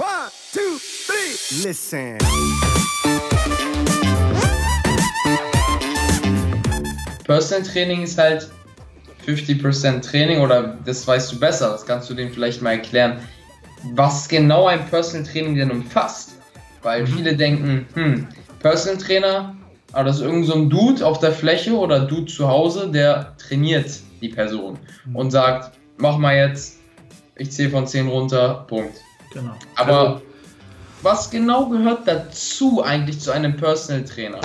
One, two, three. Listen. Personal Training ist halt 50% Training oder das weißt du besser, das kannst du dem vielleicht mal erklären, was genau ein Personal Training denn umfasst. Weil viele denken, hm, Personal Trainer, aber das ist irgend so ein Dude auf der Fläche oder Dude zu Hause, der trainiert die Person und sagt, mach mal jetzt, ich zähle von 10 runter, Punkt. Genau. Aber Also, was genau gehört dazu eigentlich zu einem Personal Trainer?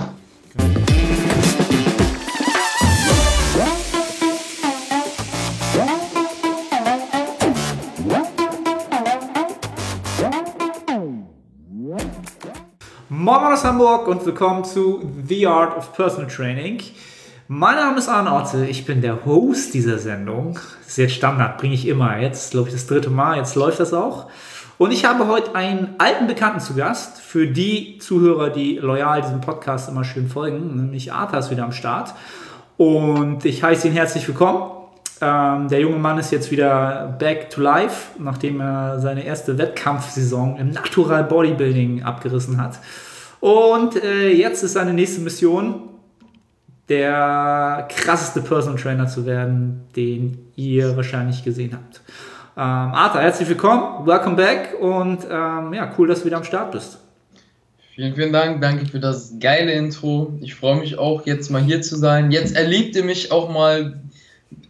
Moin aus Hamburg und willkommen zu The Art of Personal Training. Mein Name ist Arne Otte, ich bin der Host dieser Sendung. Jetzt Standard, bringe ich immer. Jetzt glaube ich das dritte Mal, jetzt läuft das auch. Und ich habe heute einen alten Bekannten zu Gast, für die Zuhörer, die loyal diesem Podcast immer schön folgen, nämlich Arthur ist wieder am Start. Und ich heiße ihn herzlich willkommen. Ähm, der junge Mann ist jetzt wieder back to life, nachdem er seine erste Wettkampfsaison im Natural Bodybuilding abgerissen hat. Und äh, jetzt ist seine nächste Mission, der krasseste Personal Trainer zu werden, den ihr wahrscheinlich gesehen habt. Ähm, Arthur, herzlich willkommen, welcome back und ähm, ja, cool, dass du wieder am Start bist. Vielen, vielen Dank. Danke für das geile Intro. Ich freue mich auch, jetzt mal hier zu sein. Jetzt erlebt ihr mich auch mal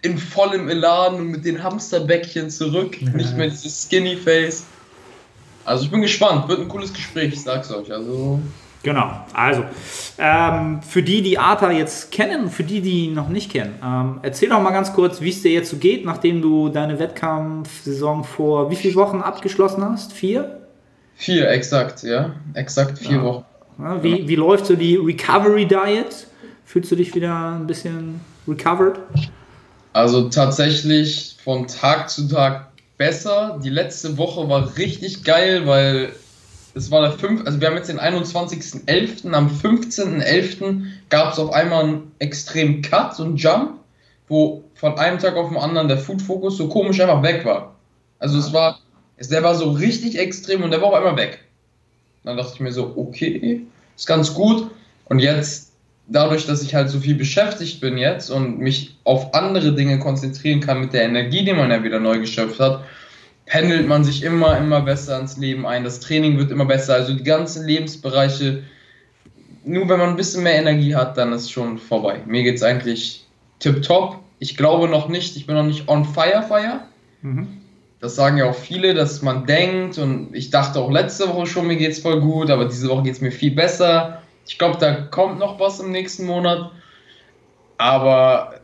in vollem Elan und mit den Hamsterbäckchen zurück. Ja. Nicht mehr dieses Skinny Face. Also ich bin gespannt. Wird ein cooles Gespräch, ich sag's euch. Also Genau, also ähm, für die, die Arthur jetzt kennen, für die, die ihn noch nicht kennen, ähm, erzähl doch mal ganz kurz, wie es dir jetzt so geht, nachdem du deine Wettkampfsaison vor wie vielen Wochen abgeschlossen hast? Vier? vier, exakt, ja. Exakt vier Ja. Wochen. Ja, wie, wie läuft so die Recovery Diet? Fühlst du dich wieder ein bisschen recovered? Also tatsächlich von Tag zu Tag besser. Die letzte Woche war richtig geil, weil es war der 5. Also wir haben jetzt den 21.11. Am 15.11. gab es auf einmal einen extremen Cut, so einen Jump, wo von einem Tag auf den anderen der Food Focus so komisch einfach weg war. Also es war, es, der war so richtig extrem und der war auf einmal weg. Dann dachte ich mir so, okay, ist ganz gut. Und jetzt, dadurch, dass ich halt so viel beschäftigt bin jetzt und mich auf andere Dinge konzentrieren kann mit der Energie, die man ja wieder neu geschöpft hat, pendelt man sich immer, immer besser ins Leben ein. Das Training wird immer besser. Also die ganzen Lebensbereiche, nur wenn man ein bisschen mehr Energie hat, dann ist schon vorbei. Mir geht's eigentlich tipptopp. Ich glaube noch nicht, ich bin noch nicht on fire, fire. Mhm. Das sagen ja auch viele, dass man denkt und ich dachte auch letzte Woche schon, mir geht's voll gut, aber diese Woche geht's mir viel besser. Ich glaube, da kommt noch was im nächsten Monat. Aber,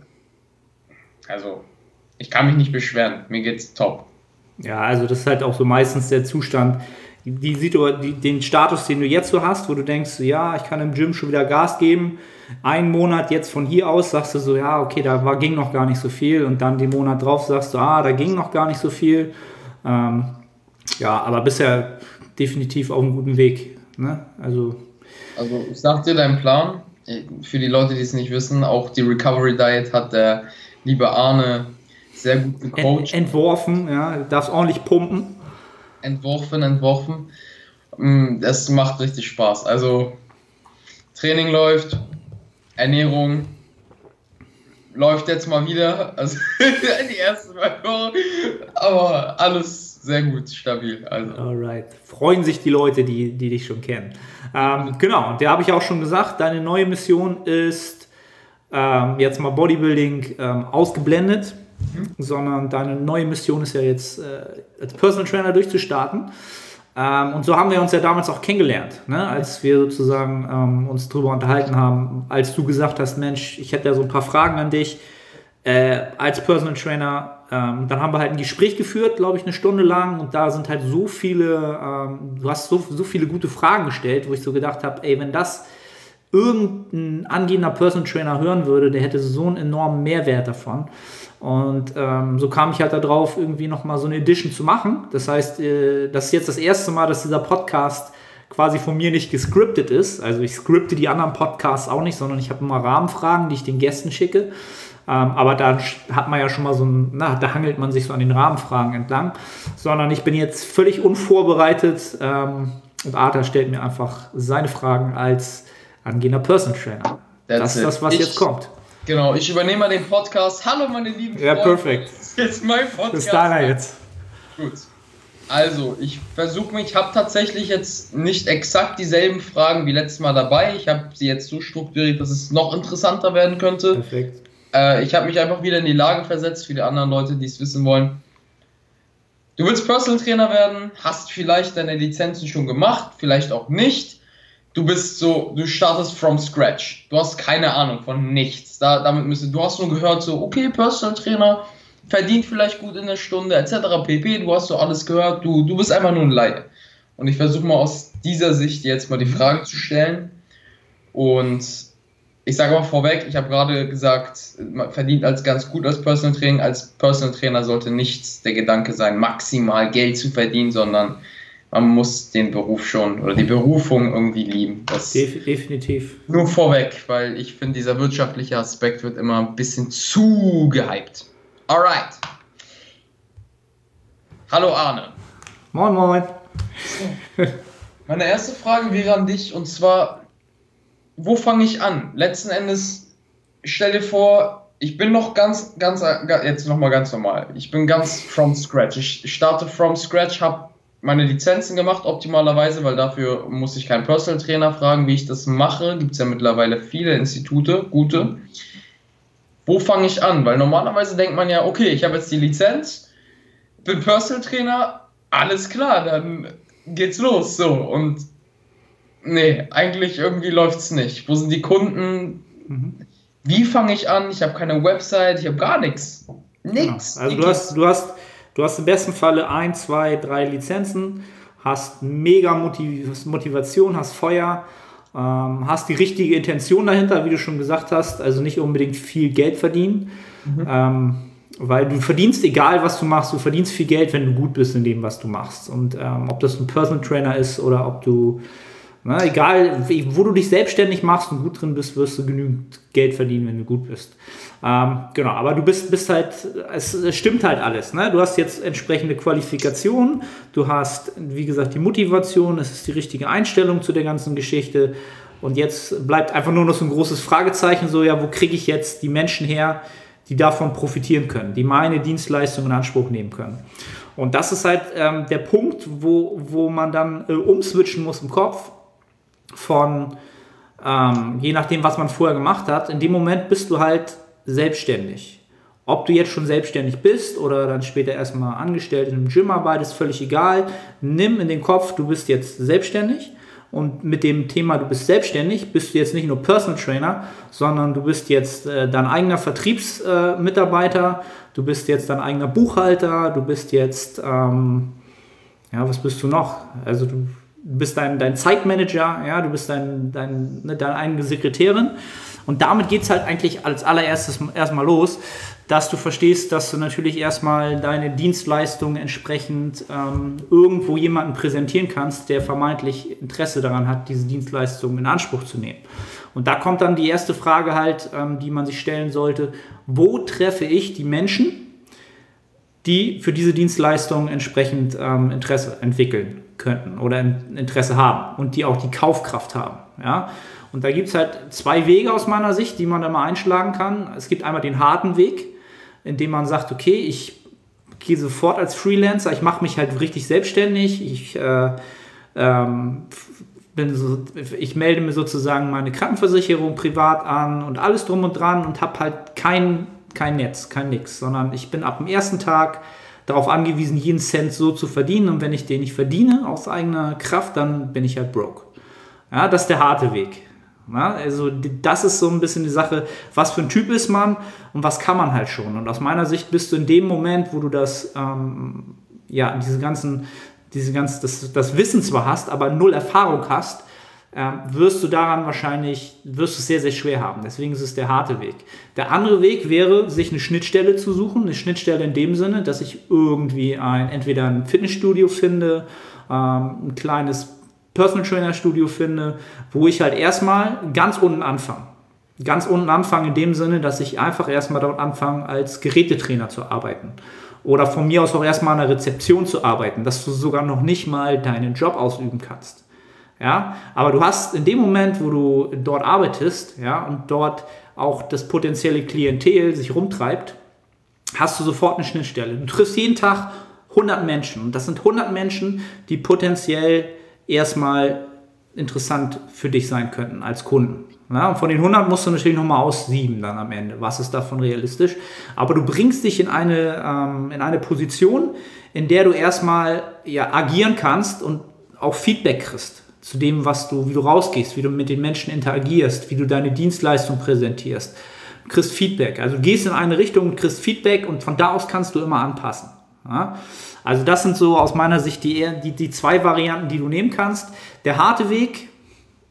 also, ich kann mich nicht beschweren. Mir geht's top. Ja, also das ist halt auch so meistens der Zustand, die, die, den Status, den du jetzt so hast, wo du denkst, ja, ich kann im Gym schon wieder Gas geben. Einen Monat jetzt von hier aus sagst du so, ja, okay, da war, ging noch gar nicht so viel. Und dann den Monat drauf sagst du, ah, da ging noch gar nicht so viel. Ähm, ja, aber bisher definitiv auf einem guten Weg. Ne? Also, Also, ich sag dir deinen Plan. Für die Leute, die es nicht wissen, auch die Recovery Diet hat der liebe Arne sehr gut ent, gecoacht. entworfen, ja, du darfst ordentlich pumpen. entworfen, entworfen. Mm, Das macht richtig Spaß. Also Training läuft, Ernährung läuft jetzt mal wieder. Also die ersten Wochen. Aber alles sehr gut, stabil. Also Alright. Freuen sich die Leute, die, die dich schon kennen. Ähm, genau, und der habe ich auch schon gesagt, deine neue Mission ist ähm, jetzt mal Bodybuilding ähm, ausgeblendet, sondern deine neue Mission ist ja jetzt äh, als Personal Trainer durchzustarten. Ähm, und so haben wir uns ja damals auch kennengelernt, ne? als wir sozusagen ähm, uns darüber unterhalten haben, als du gesagt hast, Mensch, ich hätte ja so ein paar Fragen an dich äh, als Personal Trainer. Ähm, dann haben wir halt ein Gespräch geführt, glaube ich, eine Stunde lang und da sind halt so viele, ähm, du hast so, so viele gute Fragen gestellt, wo ich so gedacht habe, ey, wenn das irgendein angehender Personal Trainer hören würde, der hätte so einen enormen Mehrwert davon. Und ähm, so kam ich halt darauf, irgendwie nochmal so eine Edition zu machen. Das heißt, äh, das ist jetzt das erste Mal, dass dieser Podcast quasi von mir nicht gescriptet ist. Also ich scripte die anderen Podcasts auch nicht, sondern ich habe immer Rahmenfragen, die ich den Gästen schicke. Ähm, aber da hat man ja schon mal so ein, na, da hangelt man sich so an den Rahmenfragen entlang. Sondern ich bin jetzt völlig unvorbereitet ähm, und Arthur stellt mir einfach seine Fragen als angehender Person Trainer. That's das ist das, was Ich- jetzt kommt. Genau, ich übernehme mal den Podcast. Hallo meine lieben Ja, Freunde. perfekt. Das ist jetzt mein Podcast. Das ist deiner jetzt. Gut. Also, ich versuche mich, ich habe tatsächlich jetzt nicht exakt dieselben Fragen wie letztes Mal dabei. Ich habe sie jetzt so strukturiert, dass es noch interessanter werden könnte. Perfekt. Äh, ich habe mich einfach wieder in die Lage versetzt für die anderen Leute, die es wissen wollen. Du willst Personal Trainer werden, hast vielleicht deine Lizenzen schon gemacht, vielleicht auch nicht. Du bist so, du startest from scratch. Du hast keine Ahnung von nichts. Da, damit müsste, du hast nur gehört, so, okay, Personal Trainer verdient vielleicht gut in der Stunde, etc. pp. Du hast so alles gehört. Du, du bist einfach nur ein Laie. Und ich versuche mal aus dieser Sicht jetzt mal die Fragen zu stellen. Und ich sage mal vorweg, ich habe gerade gesagt, man verdient als ganz gut als Personal Training. Als Personal Trainer sollte nicht der Gedanke sein, maximal Geld zu verdienen, sondern man muss den Beruf schon oder die Berufung irgendwie lieben. Das Def definitiv. nur vorweg, weil ich finde, dieser wirtschaftliche Aspekt wird immer ein bisschen zu gehypt. Alright. Hallo Arne. Moin, moin. Meine erste Frage wäre an dich und zwar, wo fange ich an? Letzten Endes, stell dir vor, ich bin noch ganz, ganz, jetzt nochmal ganz normal. Ich bin ganz from scratch. Ich starte from scratch, habe meine Lizenzen gemacht, optimalerweise, weil dafür muss ich keinen Personal Trainer fragen, wie ich das mache. Gibt es ja mittlerweile viele Institute, gute. Wo fange ich an? Weil normalerweise denkt man ja, okay, ich habe jetzt die Lizenz, bin Personal Trainer, alles klar, dann geht's los. So, und nee, eigentlich irgendwie läuft's nicht. Wo sind die Kunden? Mhm. Wie fange ich an? Ich habe keine Website, ich habe gar nichts. Nix. Also du hast, du hast, du hast im besten Falle ein, zwei, drei Lizenzen, hast mega Motiv Motivation, hast Feuer, ähm, hast die richtige Intention dahinter, wie du schon gesagt hast, also nicht unbedingt viel Geld verdienen. Ähm, weil du verdienst, egal was du machst, du verdienst viel Geld, wenn du gut bist in dem, was du machst. Und ähm, ob das ein Personal Trainer ist oder ob du, na, egal, wie- wo du dich selbstständig machst und gut drin bist, wirst du genügend Geld verdienen, wenn du gut bist. Ähm, genau, aber du bist, bist halt, es, es stimmt halt alles. Ne? Du hast jetzt entsprechende Qualifikationen, du hast, wie gesagt, die Motivation, es ist die richtige Einstellung zu der ganzen Geschichte. Und jetzt bleibt einfach nur noch so ein großes Fragezeichen, so, ja, wo kriege ich jetzt die Menschen her, die davon profitieren können, die meine Dienstleistung in Anspruch nehmen können. Und das ist halt ähm, der Punkt, wo, wo man dann äh, umswitchen muss im Kopf von, ähm, je nachdem, was man vorher gemacht hat, in dem Moment bist du halt selbstständig. Ob du jetzt schon selbstständig bist oder dann später erstmal angestellt in einem Gym arbeitest, völlig egal. Nimm in den Kopf, du bist jetzt selbstständig und mit dem Thema, du bist selbstständig, bist du jetzt nicht nur Personal Trainer, sondern du bist jetzt äh, dein eigener Vertriebsmitarbeiter, äh, du bist jetzt dein eigener Buchhalter, du bist jetzt, ähm, ja, was bist du noch? Also du bist dein, dein Zeitmanager, ja, du bist dein, dein, ne, deine eigene Sekretärin. Und damit geht es halt eigentlich als allererstes erstmal los, dass du verstehst, dass du natürlich erstmal deine Dienstleistung entsprechend ähm, irgendwo jemanden präsentieren kannst, der vermeintlich Interesse daran hat, diese Dienstleistung in Anspruch zu nehmen. Und da kommt dann die erste Frage halt, ähm, die man sich stellen sollte, wo treffe ich die Menschen, die für diese Dienstleistung entsprechend ähm, Interesse entwickeln könnten oder in, Interesse haben und die auch die Kaufkraft haben. Ja? Und da gibt es halt zwei Wege aus meiner Sicht, die man da mal einschlagen kann. Es gibt einmal den harten Weg, indem man sagt, okay, ich gehe sofort als Freelancer, ich mache mich halt richtig selbstständig, ich, äh, ähm, bin so, ich melde mir sozusagen meine Krankenversicherung privat an und alles drum und dran und habe halt kein, kein Netz, kein Nix, sondern ich bin ab dem ersten Tag darauf angewiesen, jeden Cent so zu verdienen und wenn ich den nicht verdiene aus eigener Kraft, dann bin ich halt broke. Ja, das ist der harte Weg. Ja, also das ist so ein bisschen die Sache, was für ein Typ ist man und was kann man halt schon. Und aus meiner Sicht bist du in dem Moment, wo du das, ähm, ja, diese ganzen, diese ganzen, das, das Wissen zwar hast, aber null Erfahrung hast, wirst du daran wahrscheinlich, wirst du sehr, sehr schwer haben. Deswegen ist es der harte Weg. Der andere Weg wäre, sich eine Schnittstelle zu suchen. Eine Schnittstelle in dem Sinne, dass ich irgendwie ein, entweder ein Fitnessstudio finde, ähm, ein kleines Personal Trainer Studio finde, wo ich halt erstmal ganz unten anfange. ganz unten anfangen in dem Sinne, dass ich einfach erstmal dort anfange, als Gerätetrainer zu arbeiten. Oder von mir aus auch erstmal an der Rezeption zu arbeiten, dass du sogar noch nicht mal deinen Job ausüben kannst. Ja, aber du hast in dem Moment, wo du dort arbeitest, ja, und dort auch das potenzielle Klientel sich rumtreibt, hast du sofort eine Schnittstelle. Du triffst jeden Tag 100 Menschen und das sind 100 Menschen, die potenziell erstmal interessant für dich sein könnten als Kunden. Ja, und von den 100 musst du natürlich nochmal aussieben dann am Ende. Was ist davon realistisch? Aber du bringst dich in eine, ähm, in eine Position, in der du erstmal ja, agieren kannst und auch Feedback kriegst zu dem, was du, wie du rausgehst, wie du mit den Menschen interagierst, wie du deine Dienstleistung präsentierst. Du kriegst Feedback. Also du gehst in eine Richtung und kriegst Feedback und von da aus kannst du immer anpassen. Ja? Also das sind so aus meiner Sicht die, die, die zwei Varianten, die du nehmen kannst. Der harte Weg,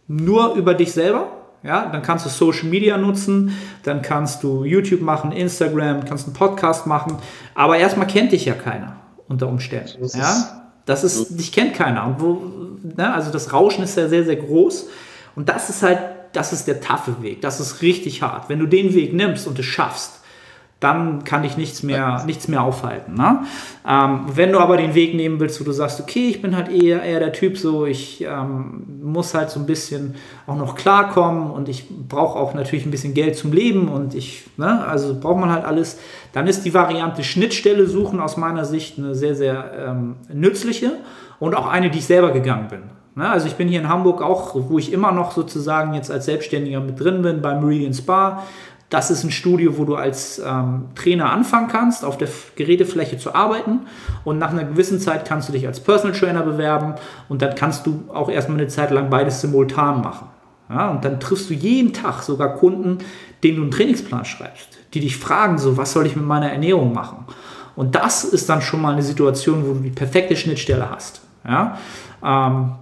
nur über dich selber. Ja, dann kannst du Social Media nutzen, dann kannst du YouTube machen, Instagram, kannst einen Podcast machen. Aber erstmal kennt dich ja keiner unter Umständen. Das ja, das ist, dich kennt keiner. Und wo, ne, also das Rauschen ist ja sehr, sehr groß. Und das ist halt, das ist der taffe Weg. Das ist richtig hart. Wenn du den Weg nimmst und es schaffst, dann kann dich nichts mehr, nichts mehr aufhalten. Ne? Ähm, wenn du aber den Weg nehmen willst, wo du sagst, okay, ich bin halt eher, eher der Typ, so ich ähm, muss halt so ein bisschen auch noch klarkommen und ich brauche auch natürlich ein bisschen Geld zum Leben und ich, ne, also braucht man halt alles, dann ist die Variante Schnittstelle suchen aus meiner Sicht eine sehr, sehr ähm, nützliche und auch eine, die ich selber gegangen bin. Ne? Also ich bin hier in Hamburg auch, wo ich immer noch sozusagen jetzt als Selbstständiger mit drin bin, bei Meridian Spa das ist ein Studio, wo du als ähm, Trainer anfangen kannst, auf der Gerätefläche zu arbeiten. Und nach einer gewissen Zeit kannst du dich als Personal Trainer bewerben. Und dann kannst du auch erstmal eine Zeit lang beides simultan machen. Ja, und dann triffst du jeden Tag sogar Kunden, denen du einen Trainingsplan schreibst, die dich fragen, so, was soll ich mit meiner Ernährung machen? Und das ist dann schon mal eine Situation, wo du die perfekte Schnittstelle hast. Ja? Ähm,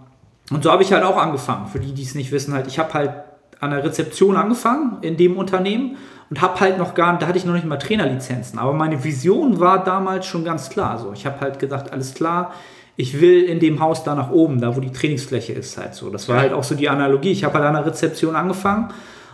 und so habe ich halt auch angefangen. Für die, die es nicht wissen, halt, ich habe halt an der Rezeption angefangen in dem Unternehmen und habe halt noch gar, da hatte ich noch nicht mal Trainerlizenzen, aber meine Vision war damals schon ganz klar. So, ich habe halt gedacht, alles klar, ich will in dem Haus da nach oben, da wo die Trainingsfläche ist, halt so. Das war halt auch so die Analogie. Ich habe halt an der Rezeption angefangen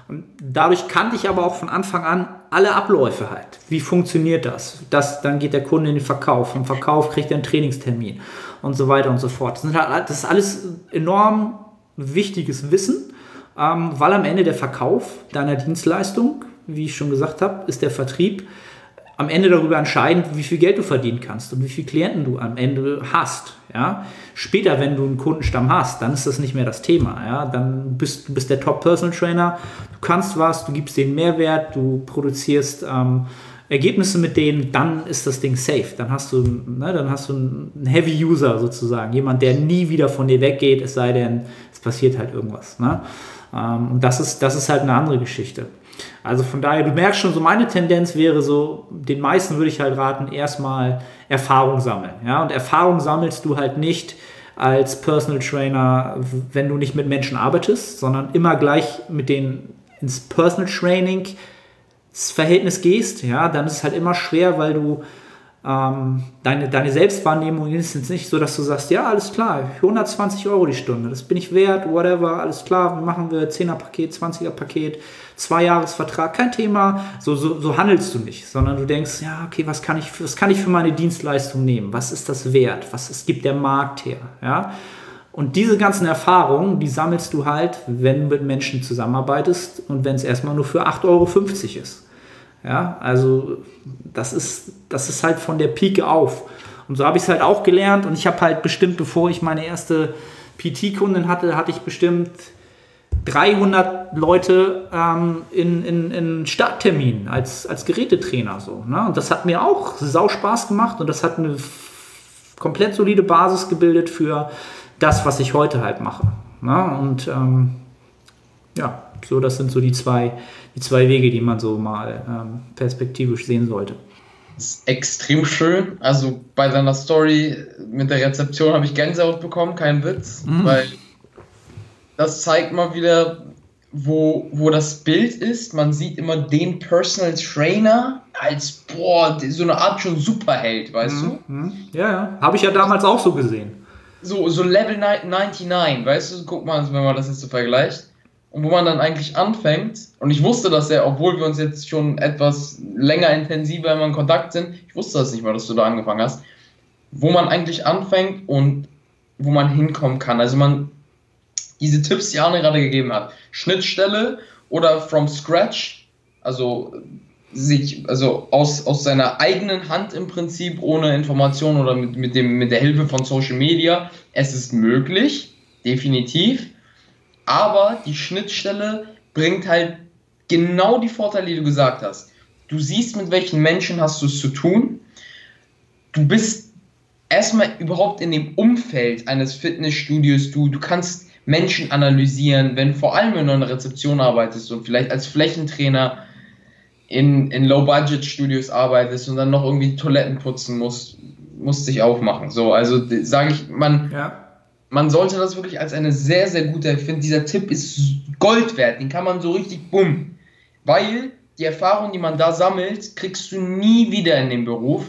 und dadurch kannte ich aber auch von Anfang an alle Abläufe halt. Wie funktioniert das? das dann geht der Kunde in den Verkauf. Vom Verkauf kriegt er einen Trainingstermin und so weiter und so fort. Das, halt, das ist alles enorm wichtiges Wissen ähm, weil am Ende der Verkauf deiner Dienstleistung, wie ich schon gesagt habe, ist der Vertrieb am Ende darüber entscheidend, wie viel Geld du verdienen kannst und wie viele Klienten du am Ende hast. Ja? Später, wenn du einen Kundenstamm hast, dann ist das nicht mehr das Thema. Ja? Dann bist du bist der Top-Personal-Trainer, du kannst was, du gibst denen Mehrwert, du produzierst ähm, Ergebnisse mit denen, dann ist das Ding safe. Dann hast du, ne, dann hast du einen Heavy-User sozusagen, jemand, der nie wieder von dir weggeht, es sei denn, es passiert halt irgendwas. Ne? Ähm, und das ist, das ist halt eine andere Geschichte. Also von daher, du merkst schon, so meine Tendenz wäre so, den meisten würde ich halt raten, erstmal Erfahrung sammeln. Ja? Und Erfahrung sammelst du halt nicht als Personal Trainer, wenn du nicht mit Menschen arbeitest, sondern immer gleich mit denen ins Personal Training Verhältnis gehst, ja, dann ist es halt immer schwer, weil du ähm, deine, deine Selbstwahrnehmung ist jetzt nicht so, dass du sagst, ja, alles klar, 120 Euro die Stunde, das bin ich wert, whatever, alles klar, machen wir 10er-Paket, 20er-Paket, Zwei-Jahres-Vertrag, kein Thema. So, so, so handelst du nicht, sondern du denkst, ja, okay, was kann ich, was kann ich für meine Dienstleistung nehmen? Was ist das wert? Was ist, gibt der Markt her? Ja? Und diese ganzen Erfahrungen, die sammelst du halt, wenn du mit Menschen zusammenarbeitest und wenn es erstmal nur für 8,50 Euro ist. Ja, also das ist, das ist halt von der Pike auf. Und so habe ich es halt auch gelernt und ich habe halt bestimmt, bevor ich meine erste PT-Kundin hatte, hatte ich bestimmt 300 Leute ähm, in, in, in Startterminen als, als Gerätetrainer. So, ne? Und das hat mir auch sau Spaß gemacht und das hat eine komplett solide Basis gebildet für das, was ich heute halt mache. Ne? Und ähm, ja, so das sind so die zwei, die zwei Wege, die man so mal ähm, perspektivisch sehen sollte. Das ist extrem schön. Also bei deiner Story mit der Rezeption habe ich Gänsehaut bekommen, kein Witz, mhm. weil das zeigt mal wieder, wo, wo das Bild ist. Man sieht immer den Personal Trainer als, boah, so eine Art schon Superheld, weißt mhm. du? Mhm. Ja, ja. Habe ich ja damals auch so gesehen. So, so Level 99, weißt du? Guck mal, wenn man das jetzt so vergleicht. Und wo man dann eigentlich anfängt, und ich wusste das ja, obwohl wir uns jetzt schon etwas länger intensiver immer in Kontakt sind, ich wusste das nicht mal, dass du da angefangen hast, wo man eigentlich anfängt und wo man hinkommen kann. Also man, diese Tipps, die Arne gerade gegeben hat, Schnittstelle oder from scratch, also sich, also aus, aus seiner eigenen Hand im Prinzip, ohne Information oder mit, mit, dem, mit der Hilfe von Social Media, es ist möglich, definitiv, aber die Schnittstelle bringt halt genau die Vorteile, die du gesagt hast. Du siehst, mit welchen Menschen hast du es zu tun. Du bist erstmal überhaupt in dem Umfeld eines Fitnessstudios, du, du kannst Menschen analysieren, wenn vor allem wenn du in einer Rezeption arbeitest und vielleicht als Flächentrainer in, in Low-Budget-Studios arbeitest und dann noch irgendwie Toiletten putzen musst, musst dich aufmachen. So, also sage ich, man, ja. Man sollte das wirklich als eine sehr, sehr gute, ich finde, dieser Tipp ist Gold wert, den kann man so richtig bumm. Weil die Erfahrung, die man da sammelt, kriegst du nie wieder in den Beruf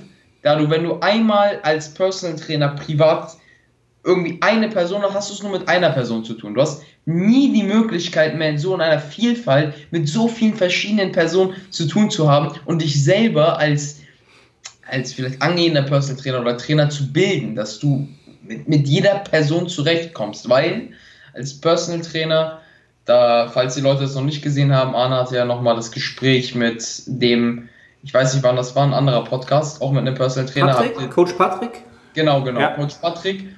da du, wenn du einmal als Personal Trainer privat irgendwie eine Person hast, hast du es nur mit einer Person zu tun. Du hast nie die Möglichkeit mehr in so einer Vielfalt mit so vielen verschiedenen Personen zu tun zu haben und dich selber als, als vielleicht angehender Personal Trainer oder Trainer zu bilden, dass du mit, mit jeder Person zurechtkommst, weil als Personal Trainer, da, falls die Leute es noch nicht gesehen haben, Arne hatte ja nochmal das Gespräch mit dem ich weiß nicht wann das war, ein anderer Podcast, auch mit einem Personal Trainer. Patrick, ihr, Coach Patrick? Genau, genau, ja. Coach Patrick.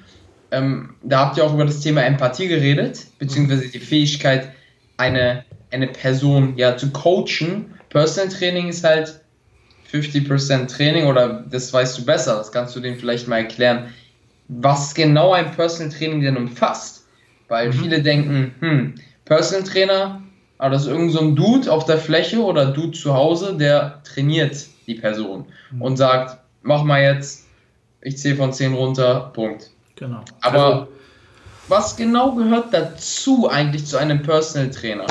Ähm, da habt ihr auch über das Thema Empathie geredet, beziehungsweise die Fähigkeit, eine, eine Person ja zu coachen. Personal Training ist halt 50% Training oder das weißt du besser, das kannst du denen vielleicht mal erklären, was genau ein Personal Training denn umfasst. Weil mhm. viele denken, hm, Personal Trainer, aber das ist irgend so ein Dude auf der Fläche oder Dude zu Hause, der trainiert die Person mhm. und sagt, mach mal jetzt, ich zähle von 10 runter, Punkt. Genau. Aber also, was genau gehört dazu eigentlich zu einem Personal Trainer?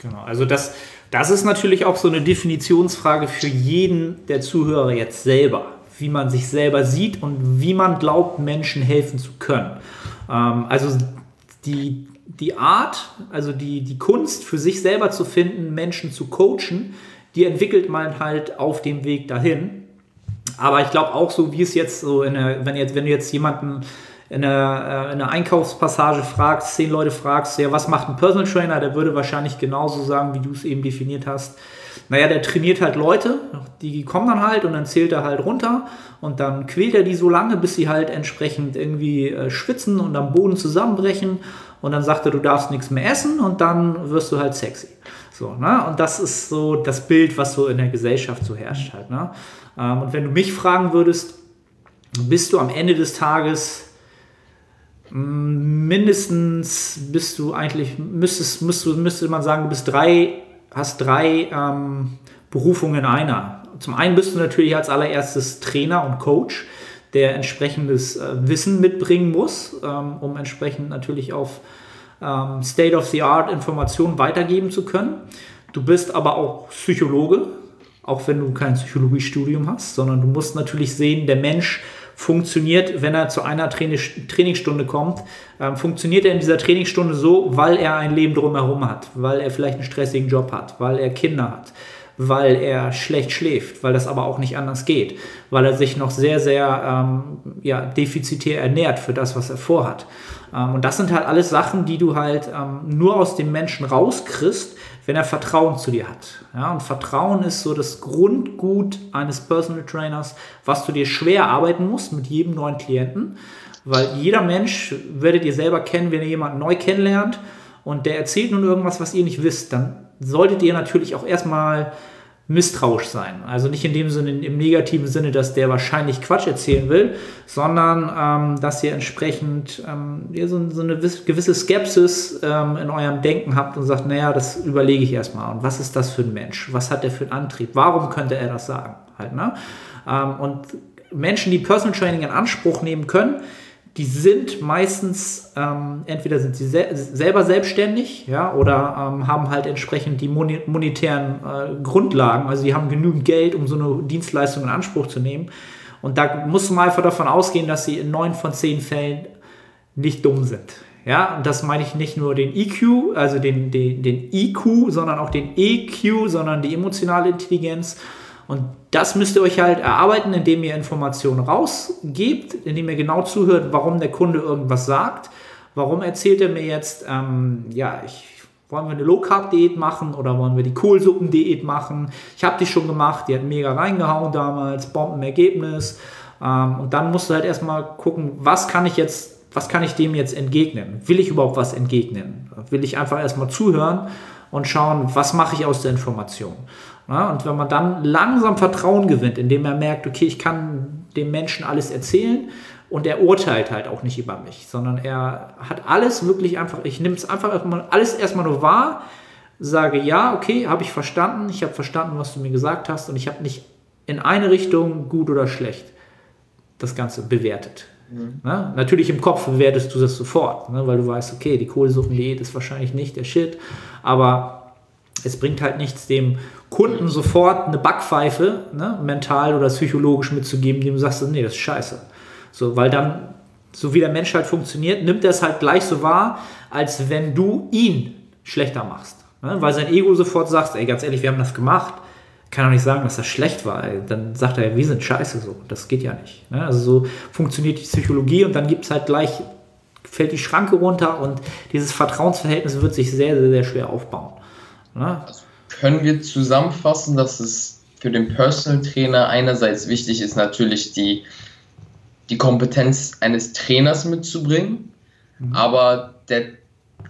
Genau, also das, das ist natürlich auch so eine Definitionsfrage für jeden der Zuhörer jetzt selber, wie man sich selber sieht und wie man glaubt, Menschen helfen zu können. Ähm, also die, die Art, also die, die Kunst für sich selber zu finden, Menschen zu coachen, die entwickelt man halt auf dem Weg dahin. Aber ich glaube auch so, wie es jetzt so, in der, wenn, jetzt, wenn du jetzt jemanden in einer, äh, in Einkaufspassage fragst, zehn Leute fragst, ja, was macht ein Personal Trainer, der würde wahrscheinlich genauso sagen, wie du es eben definiert hast. Naja, der trainiert halt Leute, die kommen dann halt und dann zählt er halt runter und dann quält er die so lange, bis sie halt entsprechend irgendwie äh, schwitzen und am Boden zusammenbrechen und dann sagt er, du darfst nichts mehr essen und dann wirst du halt sexy. So, ne? Und das ist so das Bild, was so in der Gesellschaft so herrscht halt. Ne? Ähm, und wenn du mich fragen würdest, bist du am Ende des Tages mm, mindestens bist du eigentlich, müsstest, müsste, müsste man sagen, du bist drei, hast drei ähm, Berufungen in einer. Zum einen bist du natürlich als allererstes Trainer und Coach der entsprechendes äh, Wissen mitbringen muss, ähm, um entsprechend natürlich auf ähm, State-of-the-Art Informationen weitergeben zu können. Du bist aber auch Psychologe, auch wenn du kein Psychologiestudium hast, sondern du musst natürlich sehen, der Mensch funktioniert, wenn er zu einer Trainingsstunde kommt, ähm, funktioniert er in dieser Trainingsstunde so, weil er ein Leben drumherum hat, weil er vielleicht einen stressigen Job hat, weil er Kinder hat, weil er schlecht schläft, weil das aber auch nicht anders geht, weil er sich noch sehr, sehr ähm, ja, defizitär ernährt für das, was er vorhat. Ähm, und das sind halt alles Sachen, die du halt ähm, nur aus dem Menschen rauskriegst, wenn er Vertrauen zu dir hat. Ja, und Vertrauen ist so das Grundgut eines Personal Trainers, was du dir schwer arbeiten musst mit jedem neuen Klienten, weil jeder Mensch werdet ihr selber kennen, wenn ihr jemanden neu kennenlernt und der erzählt nun irgendwas, was ihr nicht wisst, dann solltet ihr natürlich auch erstmal misstrauisch sein. Also nicht in dem Sinne, im negativen Sinne, dass der wahrscheinlich Quatsch erzählen will, sondern ähm, dass ihr entsprechend ähm, ihr so, so, eine gewisse Skepsis ähm, in eurem Denken habt und sagt, naja, das überlege ich erstmal. Und was ist das für ein Mensch? Was hat der für einen Antrieb? Warum könnte er das sagen? Halt, ne? Ähm, und Menschen, die Personal Training in Anspruch nehmen können, die sind meistens, ähm, entweder sind sie sel selber selbstständig, ja, oder ähm, haben halt entsprechend die monetären äh, Grundlagen, also die haben genügend Geld, um so eine Dienstleistung in Anspruch zu nehmen. Und da muss man einfach davon ausgehen, dass sie in neun von zehn Fällen nicht dumm sind. Ja, und das meine ich nicht nur den EQ, also den, den, den IQ, sondern auch den EQ, sondern die emotionale Intelligenz. Und das müsst ihr euch halt erarbeiten, indem ihr Informationen rausgebt, indem ihr genau zuhört, warum der Kunde irgendwas sagt. Warum erzählt er mir jetzt, ähm, ja, ich, wollen wir eine Low Carb Diät machen oder wollen wir die Kohlsuppen Diät machen? Ich habe die schon gemacht, die hat mega reingehauen damals, Bombenergebnis. Ähm, und dann musst du halt erstmal gucken, was kann ich jetzt was kann ich dem jetzt entgegnen? Will ich überhaupt was entgegnen? Will ich einfach erstmal zuhören und schauen, was mache ich aus der Information? Ja, und wenn man dann langsam Vertrauen gewinnt, indem er merkt, okay, ich kann dem Menschen alles erzählen und er urteilt halt auch nicht über mich, sondern er hat alles wirklich einfach, ich nehme es einfach erstmal, alles erstmal nur wahr, sage ja, okay, habe ich verstanden, ich habe verstanden, was du mir gesagt hast und ich habe nicht in eine Richtung gut oder schlecht das Ganze bewertet. Mhm. Na, natürlich im Kopf bewertest du das sofort, ne, weil du weißt, okay, die Kohlsuppendiät ist wahrscheinlich nicht der Shit, aber es bringt halt nichts, dem Kunden sofort eine Backpfeife ne, mental oder psychologisch mitzugeben, dem du sagst, nee, das ist scheiße. So, weil dann, so wie der Mensch halt funktioniert, nimmt er es halt gleich so wahr, als wenn du ihn schlechter machst. Ne, weil sein Ego sofort sagt, ey, ganz ehrlich, wir haben das gemacht kann auch nicht sagen, dass das schlecht war. Dann sagt er, wir sind scheiße so. Das geht ja nicht. Ne? Also so funktioniert die Psychologie und dann gibt es halt gleich, fällt die Schranke runter und dieses Vertrauensverhältnis wird sich sehr, sehr, sehr schwer aufbauen. Ne? Also können wir zusammenfassen, dass es für den Personal Trainer einerseits wichtig ist, natürlich die, die Kompetenz eines Trainers mitzubringen, mhm. aber der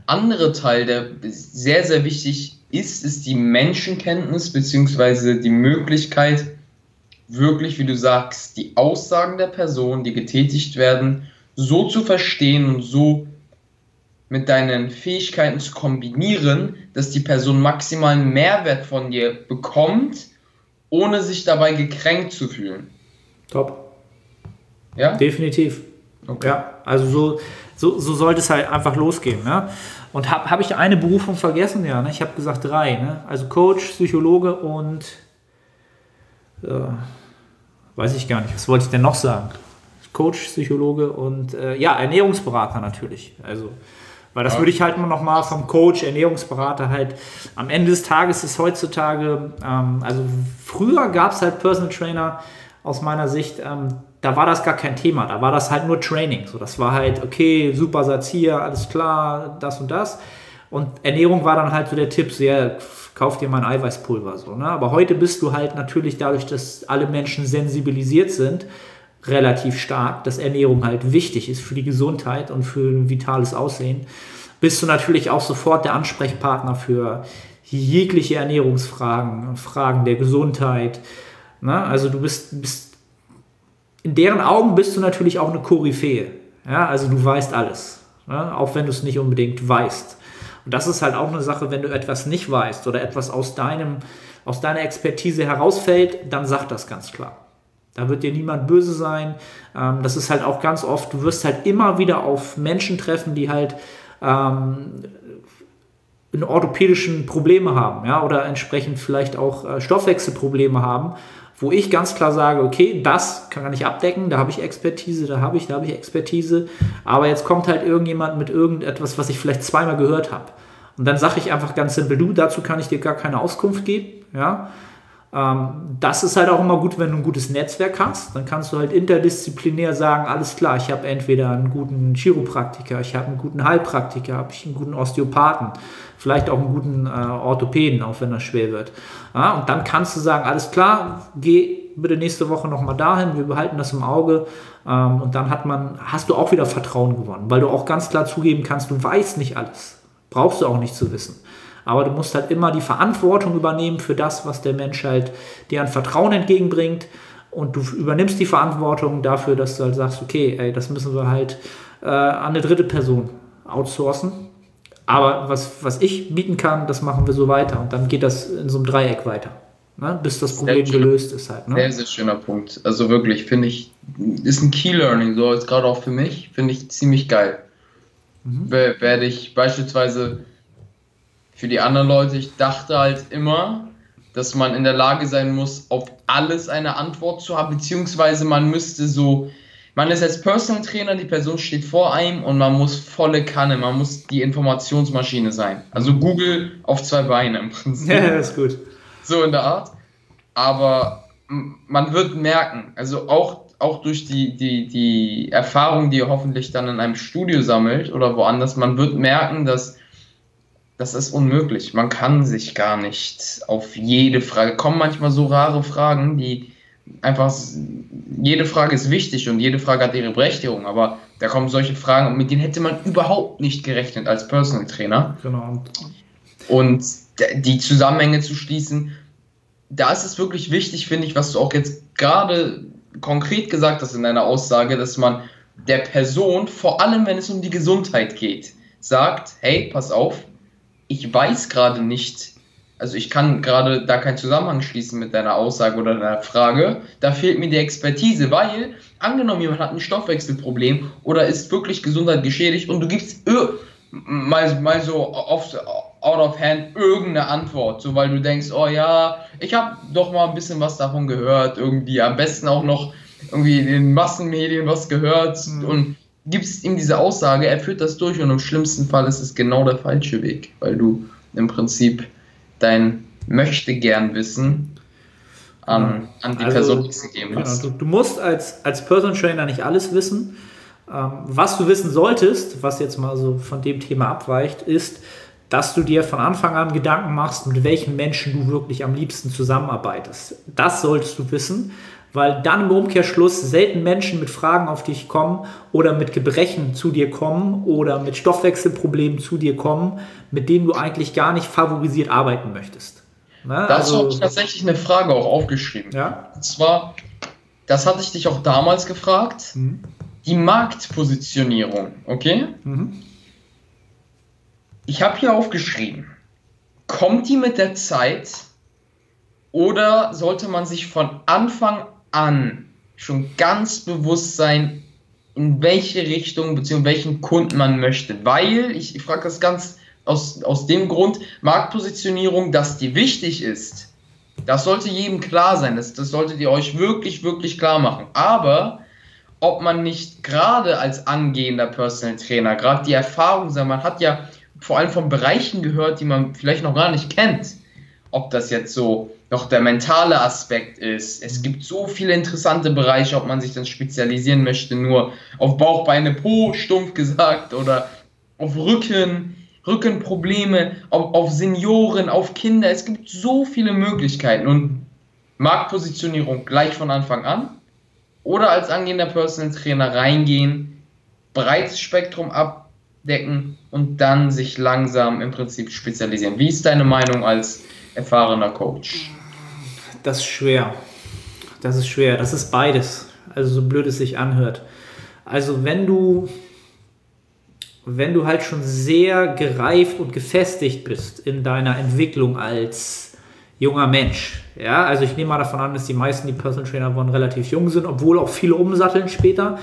andere Teil, der sehr, sehr wichtig ist, ist die Menschenkenntnis bzw. die Möglichkeit, wirklich, wie du sagst, die Aussagen der Person, die getätigt werden, so zu verstehen und so mit deinen Fähigkeiten zu kombinieren, dass die Person maximalen Mehrwert von dir bekommt, ohne sich dabei gekränkt zu fühlen. Top. Ja? Definitiv. Okay. Ja, also so, so, so sollte es halt einfach losgehen. Ne? Und habe hab ich eine Berufung vergessen? Ja, ne? ich habe gesagt drei. Ne? Also Coach, Psychologe und äh, weiß ich gar nicht, was wollte ich denn noch sagen? Coach, Psychologe und äh, ja, Ernährungsberater natürlich. Also, weil das ja. würde ich halt noch mal vom Coach, Ernährungsberater halt am Ende des Tages ist heutzutage, ähm, also früher gab es halt Personal Trainer aus meiner Sicht, ähm, da war das gar kein Thema, da war das halt nur Training. So, das war halt, okay, super Satz hier, alles klar, das und das. Und Ernährung war dann halt so der Tipp, sehr, kauf dir mal ein Eiweißpulver. So, ne? Aber heute bist du halt natürlich dadurch, dass alle Menschen sensibilisiert sind, relativ stark, dass Ernährung halt wichtig ist für die Gesundheit und für ein vitales Aussehen, bist du natürlich auch sofort der Ansprechpartner für jegliche Ernährungsfragen, Fragen der Gesundheit. Ne? Also du bist, bist in deren Augen bist du natürlich auch eine Koryphäe. Ja, also du weißt alles, ja, auch wenn du es nicht unbedingt weißt. Und das ist halt auch eine Sache, wenn du etwas nicht weißt oder etwas aus, deinem, aus deiner Expertise herausfällt, dann sag das ganz klar. Da wird dir niemand böse sein. Ähm, das ist halt auch ganz oft, du wirst halt immer wieder auf Menschen treffen, die halt ähm, orthopädischen Probleme haben, ja, oder entsprechend vielleicht auch äh, Stoffwechselprobleme haben wo ich ganz klar sage, okay, das kann ich abdecken, da habe ich Expertise, da habe ich, da habe ich Expertise, aber jetzt kommt halt irgendjemand mit irgendetwas, was ich vielleicht zweimal gehört habe. Und dann sage ich einfach ganz simpel, du, dazu kann ich dir gar keine Auskunft geben, ja. Ähm, das ist halt auch immer gut, wenn du ein gutes Netzwerk hast. Dann kannst du halt interdisziplinär sagen, alles klar, ich habe entweder einen guten Chiropraktiker, ich habe einen guten Heilpraktiker, habe ich einen guten Osteopathen, vielleicht auch einen guten äh, Orthopäden, auch wenn das schwer wird. Ja, und dann kannst du sagen, alles klar, geh bitte nächste Woche nochmal dahin, wir behalten das im Auge. Ähm, und dann hat man, hast du auch wieder Vertrauen gewonnen, weil du auch ganz klar zugeben kannst, du weißt nicht alles. Brauchst du auch nicht zu wissen. Aber du musst halt immer die Verantwortung übernehmen für das, was der Mensch halt dir an Vertrauen entgegenbringt. Und du übernimmst die Verantwortung dafür, dass du halt sagst, okay, ey, das müssen wir halt äh, an eine dritte Person outsourcen. Aber was, was ich bieten kann, das machen wir so weiter. Und dann geht das in so einem Dreieck weiter. Ne? Bis das Problem gelöst ist halt. Ne? Sehr, sehr schöner Punkt. Also wirklich, finde ich, ist ein Key Learning, so jetzt gerade auch für mich, finde ich ziemlich geil. Mhm. Werde ich beispielsweise für die anderen Leute, ich dachte halt immer, dass man in der Lage sein muss, auf alles eine Antwort zu haben, beziehungsweise man müsste so man ist als Personal Trainer, die Person steht vor einem und man muss volle Kanne, man muss die Informationsmaschine sein. Also Google auf zwei Beine im Prinzip. Ja, das ist gut. So in der Art. Aber man wird merken, also auch, auch durch die, die, die Erfahrung, die ihr hoffentlich dann in einem Studio sammelt oder woanders, man wird merken, dass das ist unmöglich. Man kann sich gar nicht auf jede Frage, kommen manchmal so rare Fragen, die einfach, jede Frage ist wichtig und jede Frage hat ihre Berechtigung, aber da kommen solche Fragen und mit denen hätte man überhaupt nicht gerechnet als Personal Trainer. Genau. Und die Zusammenhänge zu schließen, da ist es wirklich wichtig, finde ich, was du auch jetzt gerade konkret gesagt hast in deiner Aussage, dass man der Person, vor allem wenn es um die Gesundheit geht, sagt, hey, pass auf, ich weiß gerade nicht, also ich kann gerade da keinen Zusammenhang schließen mit deiner Aussage oder deiner Frage. Da fehlt mir die Expertise, weil angenommen jemand hat ein Stoffwechselproblem oder ist wirklich Gesundheit geschädigt und du gibst mal, mal so oft out of hand irgendeine Antwort, so weil du denkst, oh ja, ich habe doch mal ein bisschen was davon gehört, irgendwie am besten auch noch irgendwie in den Massenmedien was gehört mhm. und gibst ihm diese Aussage, er führt das durch und im schlimmsten Fall ist es genau der falsche Weg, weil du im Prinzip dein möchte gern wissen an, an die also, Person gegeben genau, hast. Du, du, musst als, als Person Trainer nicht alles wissen. Ähm, was du wissen solltest, was jetzt mal so von dem Thema abweicht, ist, dass du dir von Anfang an Gedanken machst, mit welchen Menschen du wirklich am liebsten zusammenarbeitest. Das solltest du wissen, weil dann im Umkehrschluss selten Menschen mit Fragen auf dich kommen oder mit Gebrechen zu dir kommen oder mit Stoffwechselproblemen zu dir kommen, mit denen du eigentlich gar nicht favorisiert arbeiten möchtest. Ne? Dazu also, habe ich tatsächlich eine Frage auch aufgeschrieben. Ja? Und zwar, das hatte ich dich auch damals gefragt, mhm. die Marktpositionierung, okay? Mhm. Ich habe hier aufgeschrieben, kommt die mit der Zeit oder sollte man sich von Anfang an schon ganz bewusst sein, in welche Richtung bzw. welchen Kunden man möchte. Weil, ich, ich frage das ganz aus, aus dem Grund, Marktpositionierung, dass die wichtig ist, das sollte jedem klar sein. Das, das solltet ihr euch wirklich, wirklich klar machen. Aber ob man nicht gerade als angehender Personal Trainer, gerade die Erfahrung, man hat ja vor allem von Bereichen gehört, die man vielleicht noch gar nicht kennt. Ob das jetzt so noch der mentale Aspekt ist. Es gibt so viele interessante Bereiche, ob man sich dann spezialisieren möchte, nur auf Bauch, Beine, Po, stumpf gesagt, oder auf Rücken, Rückenprobleme, auf, auf Senioren, auf Kinder. Es gibt so viele Möglichkeiten und Marktpositionierung gleich von Anfang an oder als angehender Personal Trainer reingehen, breites Spektrum abdecken und dann sich langsam im Prinzip spezialisieren. Wie ist deine Meinung als erfahrener Coach? Das ist schwer. Das ist schwer. Das ist beides. Also so blöd es sich anhört. Also wenn du, wenn du halt schon sehr gereift und gefestigt bist in deiner Entwicklung als junger Mensch, ja, also ich nehme mal davon an, dass die meisten, die Personal Trainer wurden, relativ jung sind, obwohl auch viele umsatteln später,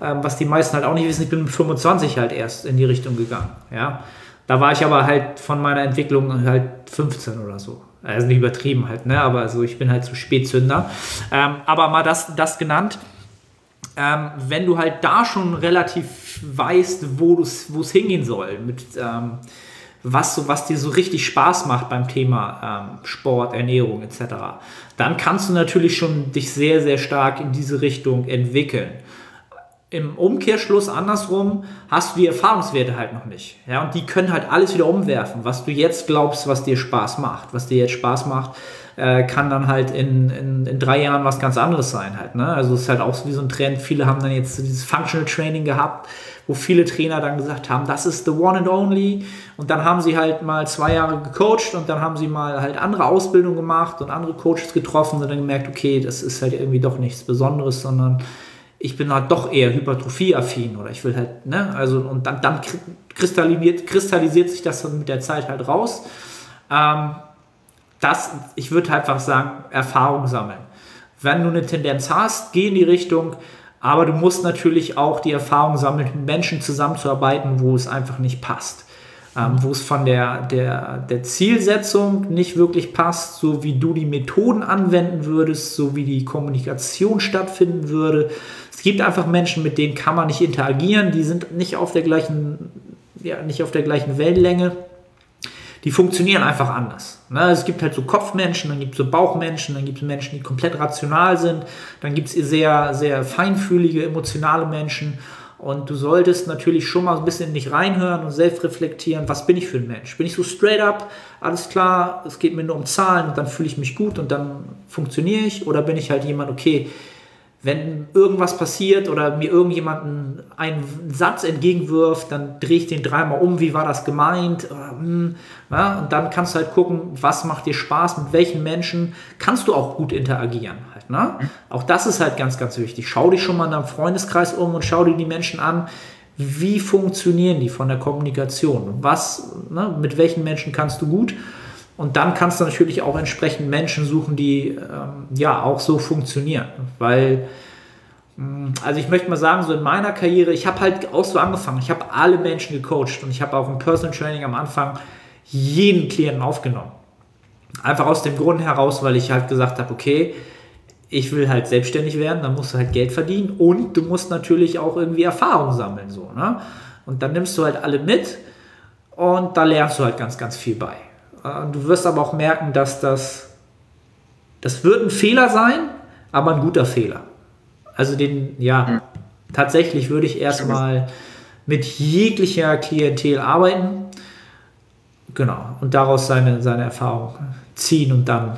ähm, was die meisten halt auch nicht wissen. Ich bin mit 25 halt erst in die Richtung gegangen, ja. Da war ich aber halt von meiner Entwicklung halt 15 oder so. Also nicht übertrieben halt, ne? aber also ich bin halt so Spätzünder. Ähm, aber mal das, das genannt. Ähm, wenn du halt da schon relativ weißt, wo es hingehen soll, mit ähm, was, so, was dir so richtig Spaß macht beim Thema ähm, Sport, Ernährung etc., dann kannst du natürlich schon dich sehr, sehr stark in diese Richtung entwickeln im Umkehrschluss andersrum hast du die Erfahrungswerte halt noch nicht. Ja, und die können halt alles wieder umwerfen. Was du jetzt glaubst, was dir Spaß macht, was dir jetzt Spaß macht, äh, kann dann halt in, in, in, drei Jahren was ganz anderes sein halt. Ne? Also es ist halt auch so wie so ein Trend. Viele haben dann jetzt dieses Functional Training gehabt, wo viele Trainer dann gesagt haben, das ist the one and only. Und dann haben sie halt mal zwei Jahre gecoacht und dann haben sie mal halt andere Ausbildung gemacht und andere Coaches getroffen und dann gemerkt, okay, das ist halt irgendwie doch nichts Besonderes, sondern ich bin halt doch eher hypertrophieaffin oder ich will halt, ne, also und dann, dann kristallisiert, kristallisiert sich das dann mit der Zeit halt raus. Ähm, das, ich würde halt einfach sagen, Erfahrung sammeln. Wenn du eine Tendenz hast, geh in die Richtung, aber du musst natürlich auch die Erfahrung sammeln, mit Menschen zusammenzuarbeiten, wo es einfach nicht passt. ähm, wo es von der, der, der Zielsetzung nicht wirklich passt, so wie du die Methoden anwenden würdest, so wie die Kommunikation stattfinden würde. Es gibt einfach Menschen, mit denen kann man nicht interagieren, die sind nicht auf der gleichen, ja, nicht auf der gleichen Wellenlänge. Die funktionieren einfach anders. Ne? Es gibt halt so Kopfmenschen, dann gibt es so Bauchmenschen, dann gibt es Menschen, die komplett rational sind, dann gibt es sehr, sehr feinfühlige, emotionale Menschen und du solltest natürlich schon mal ein bisschen in dich reinhören und selbst reflektieren, was bin ich für ein Mensch? Bin ich so straight up, alles klar, es geht mir nur um Zahlen und dann fühle ich mich gut und dann funktioniere ich? Oder bin ich halt jemand, okay, wenn irgendwas passiert oder mir irgendjemand einen Satz entgegenwirft, dann drehe ich den dreimal um, wie war das gemeint? Hm, ja, und dann kannst du halt gucken, was macht dir Spaß, mit welchen Menschen kannst du auch gut interagieren. Halt, ne? Auch das ist halt ganz, ganz wichtig. Schau dich schon mal in deinem Freundeskreis um und schau dir die Menschen an, wie funktionieren die von der Kommunikation? Was, ne, mit welchen Menschen kannst du gut? Und dann kannst du natürlich auch entsprechend Menschen suchen, die ähm, ja auch so funktionieren. Weil, mm, also ich möchte mal sagen, so in meiner Karriere, ich habe halt auch so angefangen. Ich habe alle Menschen gecoacht und ich habe auch im Personal Training am Anfang jeden Klienten aufgenommen. Einfach aus dem Grund heraus, weil ich halt gesagt habe, okay, ich will halt selbstständig werden, dann musst du halt Geld verdienen und du musst natürlich auch irgendwie Erfahrung sammeln. So, ne? Und dann nimmst du halt alle mit und da lernst du halt ganz, ganz viel bei. Äh, du wirst aber auch merken, dass das, das wird ein Fehler sein, aber ein guter Fehler. Also den, ja, mhm. tatsächlich würde ich erstmal mit jeglicher Klientel arbeiten. Genau. Und daraus seine, seine Erfahrung ziehen und dann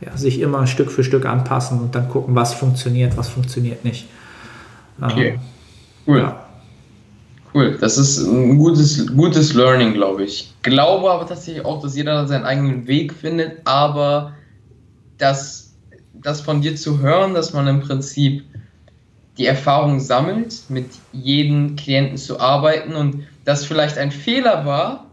ja, sich immer Stück für Stück anpassen und dann gucken, was funktioniert, was funktioniert nicht. Okay. Ähm, cool. Ja. Cool, das ist ein gutes, gutes Learning, glaube ich. Glaube aber tatsächlich auch, dass jeder seinen eigenen Weg findet, aber das, das von dir zu hören, dass man im Prinzip die Erfahrung sammelt, mit jedem Klienten zu arbeiten und das vielleicht ein Fehler war,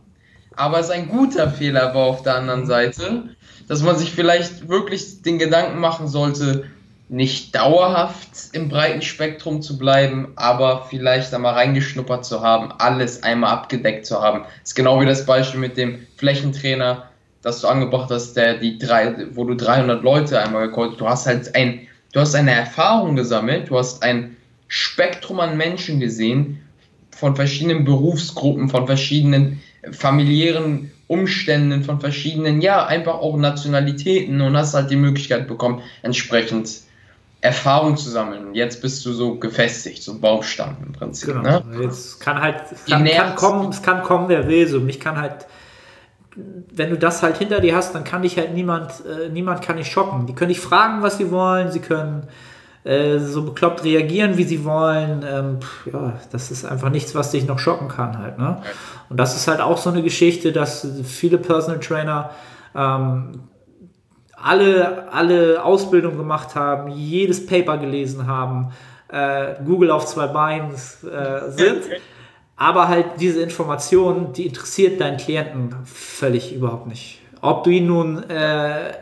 aber es ein guter Fehler war auf der anderen Seite, dass man sich vielleicht wirklich den Gedanken machen sollte, nicht dauerhaft im breiten Spektrum zu bleiben, aber vielleicht einmal reingeschnuppert zu haben, alles einmal abgedeckt zu haben. Das ist genau wie das Beispiel mit dem Flächentrainer, das du angebracht hast, der die drei, wo du 300 Leute einmal gecoacht Du hast halt ein, du hast eine Erfahrung gesammelt, du hast ein Spektrum an Menschen gesehen, von verschiedenen Berufsgruppen, von verschiedenen familiären Umständen, von verschiedenen, ja, einfach auch Nationalitäten und hast halt die Möglichkeit bekommen, entsprechend Erfahrung zu sammeln. Jetzt bist du so gefestigt, so Baumstamm im Prinzip. Genau. Ne? Jetzt kann halt, es kann, kann, kommen, es kann kommen, wer will. So, mich kann halt, wenn du das halt hinter dir hast, dann kann dich halt niemand, äh, niemand kann dich schocken. Die können dich fragen, was sie wollen. Sie können äh, so bekloppt reagieren, wie sie wollen. Ähm, ja, das ist einfach nichts, was dich noch schocken kann halt. Ne? Und das ist halt auch so eine Geschichte, dass viele Personal Trainer ähm, alle, alle Ausbildung gemacht haben, jedes Paper gelesen haben, äh, Google auf zwei Beinen äh, sind. Aber halt diese Informationen, die interessiert deinen Klienten völlig überhaupt nicht. Ob du ihn nun äh,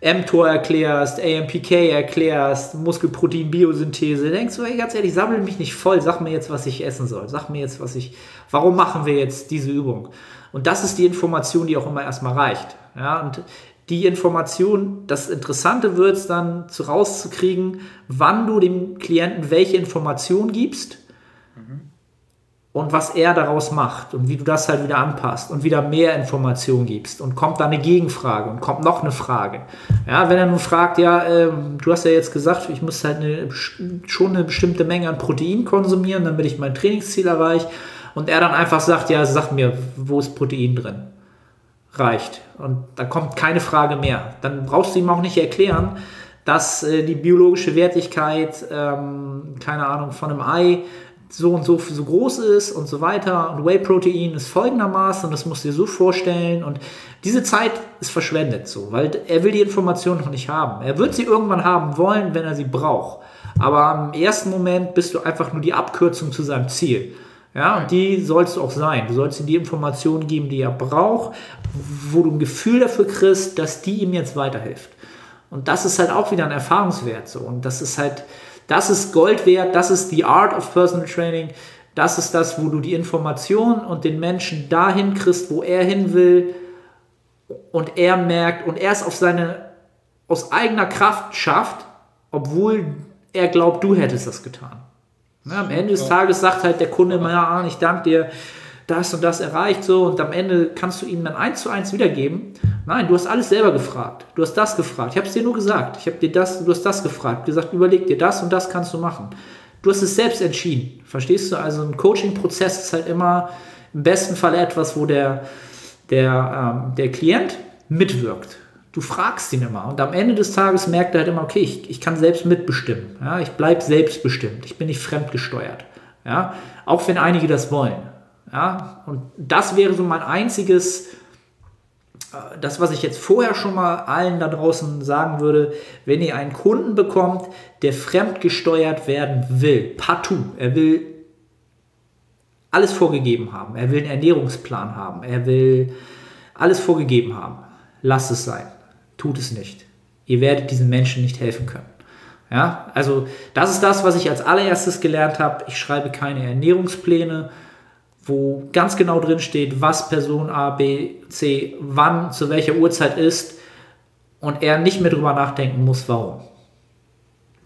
mTOR erklärst, AMPK erklärst, Muskelprotein, Biosynthese, denkst du, ey, ganz ehrlich, sammel mich nicht voll, sag mir jetzt, was ich essen soll. Sag mir jetzt, was ich, warum machen wir jetzt diese Übung? Und das ist die Information, die auch immer erstmal reicht. Ja, und die Information, das Interessante wird es dann zu rauszukriegen, wann du dem Klienten welche Information gibst mhm. und was er daraus macht und wie du das halt wieder anpasst und wieder mehr Information gibst und kommt dann eine Gegenfrage und kommt noch eine Frage. Ja, wenn er nun fragt, ja, äh, du hast ja jetzt gesagt, ich muss halt eine, schon eine bestimmte Menge an Protein konsumieren, damit ich mein Trainingsziel erreiche und er dann einfach sagt, ja, sag mir, wo ist Protein drin? Reicht. Und da kommt keine Frage mehr. Dann brauchst du ihm auch nicht erklären, dass äh, die biologische Wertigkeit, ähm, keine Ahnung, von einem Ei so und so, so groß ist und so weiter. Und Whey-Protein ist folgendermaßen und das musst du dir so vorstellen. Und diese Zeit ist verschwendet so, weil er will die Information noch nicht haben. Er wird sie irgendwann haben wollen, wenn er sie braucht. Aber im ersten Moment bist du einfach nur die Abkürzung zu seinem Ziel. Ja, und die sollst du auch sein. Du sollst ihm die Informationen geben, die er braucht, wo du ein Gefühl dafür kriegst, dass die ihm jetzt weiterhilft. Und das ist halt auch wieder ein Erfahrungswert so. Und das ist halt, das ist Gold wert, das ist die Art of Personal Training. Das ist das, wo du die Information und den Menschen dahin kriegst, wo er hin will und er merkt und er es auf seine aus eigener Kraft schafft, obwohl er glaubt, du hättest das getan. Ja, am Ende des Tages sagt halt der Kunde immer, ja, ich danke dir, das und das erreicht so und am Ende kannst du ihm dann eins zu eins wiedergeben. Nein, du hast alles selber gefragt. Du hast das gefragt. Ich habe es dir nur gesagt. Ich habe dir das, du hast das gefragt. Gesagt, überleg dir das und das kannst du machen. Du hast es selbst entschieden. Verstehst du? Also ein Coaching-Prozess ist halt immer im besten Fall etwas, wo der, der, ähm, der Klient mitwirkt. Du fragst ihn immer und am Ende des Tages merkt er halt immer, okay, ich, ich kann selbst mitbestimmen. Ja? Ich bleibe selbstbestimmt. Ich bin nicht fremdgesteuert. Ja? Auch wenn einige das wollen. Ja? Und das wäre so mein einziges, äh, das, was ich jetzt vorher schon mal allen da draußen sagen würde, wenn ihr einen Kunden bekommt, der fremdgesteuert werden will, partout, er will alles vorgegeben haben, er will einen Ernährungsplan haben, er will alles vorgegeben haben, lasst es sein, tut es nicht. Ihr werdet diesen Menschen nicht helfen können. Ja, also das ist das, was ich als allererstes gelernt habe. Ich schreibe keine Ernährungspläne, wo ganz genau drin steht, was Person A, B, C, wann, zu welcher Uhrzeit ist und er nicht mehr drüber nachdenken muss, warum.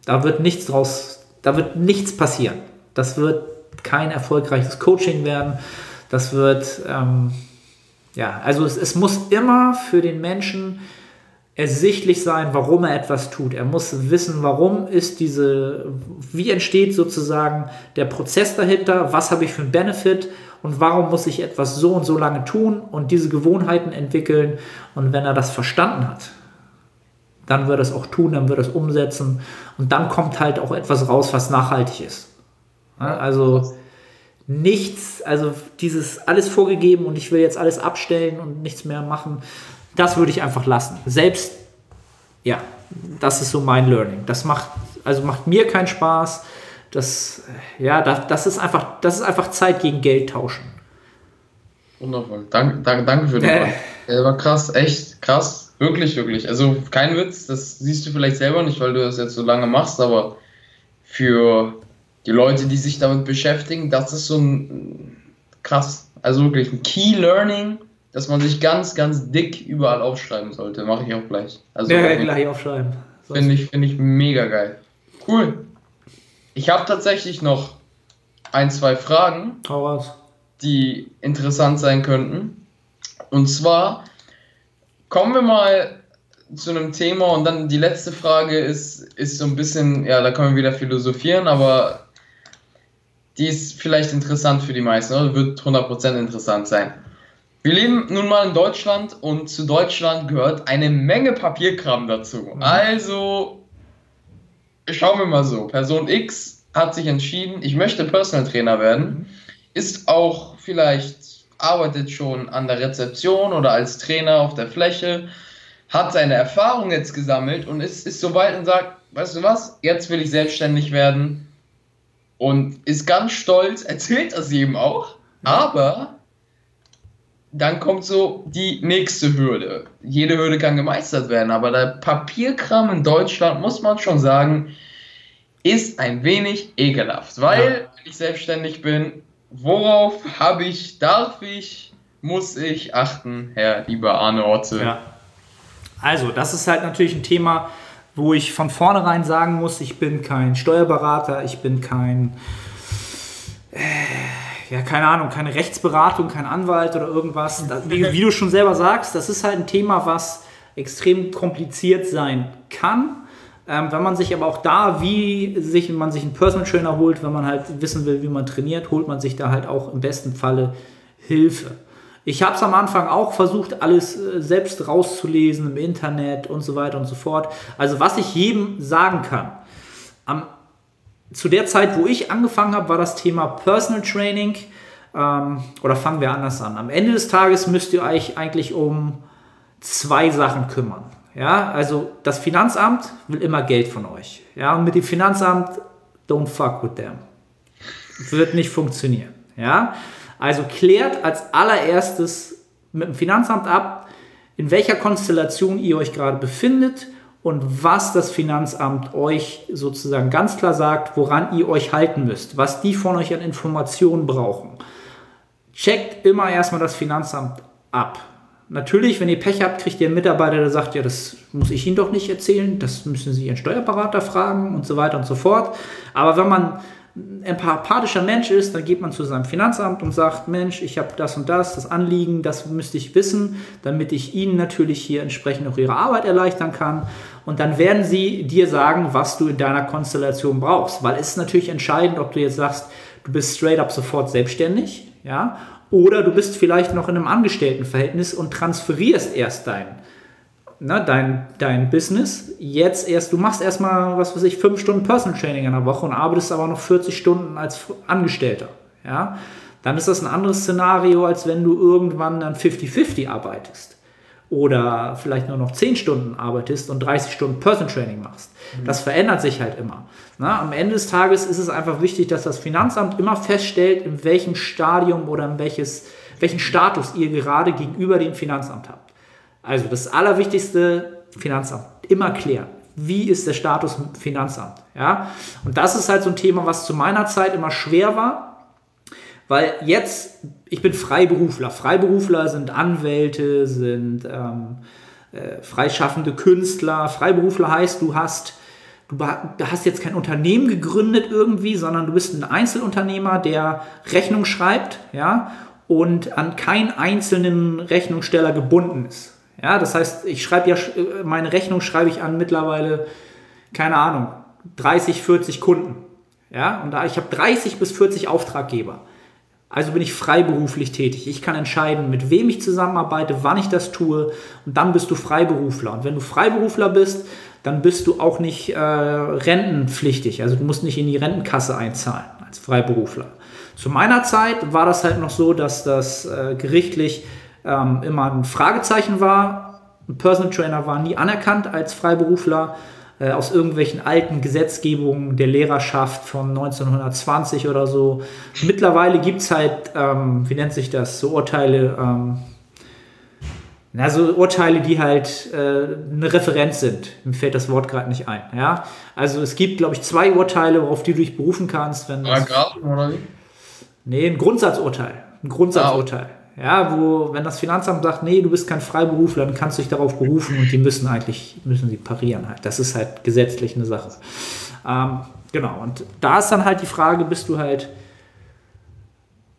Da wird nichts draus, da wird nichts passieren. Das wird kein erfolgreiches Coaching werden. Das wird, ähm, ja, also es, es muss immer für den Menschen ersichtlich sein, warum er etwas tut. Er muss wissen, warum ist diese, wie entsteht sozusagen der Prozess dahinter, was habe ich für einen Benefit und warum muss ich etwas so und so lange tun und diese Gewohnheiten entwickeln. Und wenn er das verstanden hat, dann wird er es auch tun, dann wird er es umsetzen und dann kommt halt auch etwas raus, was nachhaltig ist. Also nichts, also dieses alles vorgegeben und ich will jetzt alles abstellen und nichts mehr machen das würde ich einfach lassen. Selbst, ja, das ist so mein Learning. Das macht, also macht mir keinen Spaß. Das, ja, das, das, ist einfach, das ist einfach Zeit gegen Geld tauschen. Wundervoll. Danke, danke, danke für den äh. Der war krass, echt krass. Wirklich, wirklich. Also kein Witz, das siehst du vielleicht selber nicht, weil du das jetzt so lange machst, aber für die Leute, die sich damit beschäftigen, das ist so ein krass. Also wirklich ein Key Learning dass man sich ganz, ganz dick überall aufschreiben sollte. Mache ich auch gleich. Also, ja, gleich aufschreiben. Finde ich, find ich mega geil. Cool. Ich habe tatsächlich noch ein, zwei Fragen, oh, die interessant sein könnten. Und zwar kommen wir mal zu einem Thema und dann die letzte Frage ist, ist so ein bisschen, ja, da können wir wieder philosophieren, aber die ist vielleicht interessant für die meisten, oder? Wird 100% interessant sein. Wir leben nun mal in Deutschland und zu Deutschland gehört eine Menge Papierkram dazu. Mhm. Also schauen wir mal so. Person X hat sich entschieden, ich möchte Personal Trainer werden, mhm. ist auch vielleicht, arbeitet schon an der Rezeption oder als Trainer auf der Fläche, hat seine Erfahrung jetzt gesammelt und ist, ist so weit und sagt, weißt du was, jetzt will ich selbstständig werden und ist ganz stolz, erzählt das jedem auch, aber dann kommt so die nächste Hürde. Jede Hürde kann gemeistert werden, aber der Papierkram in Deutschland, muss man schon sagen, ist ein wenig ekelhaft, weil, ja. wenn ich selbstständig bin, worauf habe ich, darf ich, muss ich achten, Herr lieber Arne Orte? Ja. Also, das ist halt natürlich ein Thema, wo ich von vornherein sagen muss, ich bin kein Steuerberater, ich bin kein äh, ja, keine Ahnung, keine Rechtsberatung, kein Anwalt oder irgendwas. Das, wie, wie, du schon selber sagst, das ist halt ein Thema, was extrem kompliziert sein kann. Ähm, wenn man sich aber auch da, wie sich, man sich einen Personal Trainer holt, wenn man halt wissen will, wie man trainiert, holt man sich da halt auch im besten Falle Hilfe. Ich habe es am Anfang auch versucht, alles äh, selbst rauszulesen im Internet und so weiter und so fort. Also was ich jedem sagen kann, am zu der Zeit, wo ich angefangen habe, war das Thema Personal Training. Ähm, oder fangen wir anders an. Am Ende des Tages müsst ihr euch eigentlich um zwei Sachen kümmern. Ja, also das Finanzamt will immer Geld von euch. Ja, und mit dem Finanzamt, don't fuck with them. Wird nicht funktionieren. Ja, also klärt als allererstes mit dem Finanzamt ab, in welcher Konstellation ihr euch gerade befindet und was das Finanzamt euch sozusagen ganz klar sagt, woran ihr euch halten müsst, was die von euch an Informationen brauchen. Checkt immer erstmal das Finanzamt ab. Natürlich, wenn ihr Pech habt, kriegt ihr einen Mitarbeiter, der sagt, ja, das muss ich Ihnen doch nicht erzählen, das müssen Sie Ihren Steuerberater fragen und so weiter und so fort. Aber wenn man ein empathischer Mensch ist, dann geht man zu seinem Finanzamt und sagt, Mensch, ich habe das und das, das Anliegen, das müsste ich wissen, damit ich Ihnen natürlich hier entsprechend auch Ihre Arbeit erleichtern kann. Und dann werden sie dir sagen, was du in deiner Konstellation brauchst. Weil es ist natürlich entscheidend, ob du jetzt sagst, du bist straight up sofort selbstständig, ja, oder du bist vielleicht noch in einem Angestelltenverhältnis und transferierst erst dein, ne, dein, dein Business. Jetzt erst, du machst erstmal, was weiß ich, fünf Stunden Personal Training in der Woche und arbeitest aber noch 40 Stunden als Angestellter. Ja? Dann ist das ein anderes Szenario, als wenn du irgendwann dann 50-50 arbeitest oder vielleicht nur noch 10 Stunden arbeitest und 30 Stunden Person Training machst. Mhm. Das verändert sich halt immer. Na, am Ende des Tages ist es einfach wichtig, dass das Finanzamt immer feststellt, in welchem Stadium oder in welches, welchen Status ihr gerade gegenüber dem Finanzamt habt. Also das Allerwichtigste, Finanzamt, immer klären. Wie ist der Status im Finanzamt? Ja? Und das ist halt so ein Thema, was zu meiner Zeit immer schwer war, weil jetzt, ich bin Freiberufler. Freiberufler sind Anwälte, sind ähm, äh, freischaffende Künstler. Freiberufler heißt, du hast, du hast jetzt kein Unternehmen gegründet irgendwie, sondern du bist ein Einzelunternehmer, der Rechnung schreibt, ja, und an keinen einzelnen Rechnungssteller gebunden ist. Ja, das heißt, ich schreibe ja, äh, meine Rechnung schreibe ich an mittlerweile, keine Ahnung, 30, 40 Kunden. Ja, und da ich habe 30 bis 40 Auftraggeber. Also bin ich freiberuflich tätig. Ich kann entscheiden, mit wem ich zusammenarbeite, wann ich das tue und dann bist du Freiberufler. Und wenn du Freiberufler bist, dann bist du auch nicht äh, rentenpflichtig. Also du musst nicht in die Rentenkasse einzahlen als Freiberufler. Zu meiner Zeit war das halt noch so, dass das äh, gerichtlich ähm, immer ein Fragezeichen war. Ein Personal Trainer war nie anerkannt als Freiberufler äh, aus irgendwelchen alten Gesetzgebungen der Lehrerschaft von 1920 oder so. Mittlerweile gibt es halt, ähm, wie nennt sich das, so Urteile, ähm, na, so Urteile, die halt äh, eine Referenz sind. Mir fällt das Wort gerade nicht ein. Ja? Also es gibt, glaube ich, zwei Urteile, worauf du dich berufen kannst. Wenn Paragraphen oder wie? Nee, ein Grundsatzurteil. Ein Grundsatzurteil. Ah, ja, wo, wenn das Finanzamt sagt, nee, du bist kein Freiberufler, dann kannst du dich darauf berufen und die müssen eigentlich, müssen sie parieren halt. Das ist halt gesetzlich eine Sache. Ähm, genau, und da ist dann halt die Frage, bist du halt,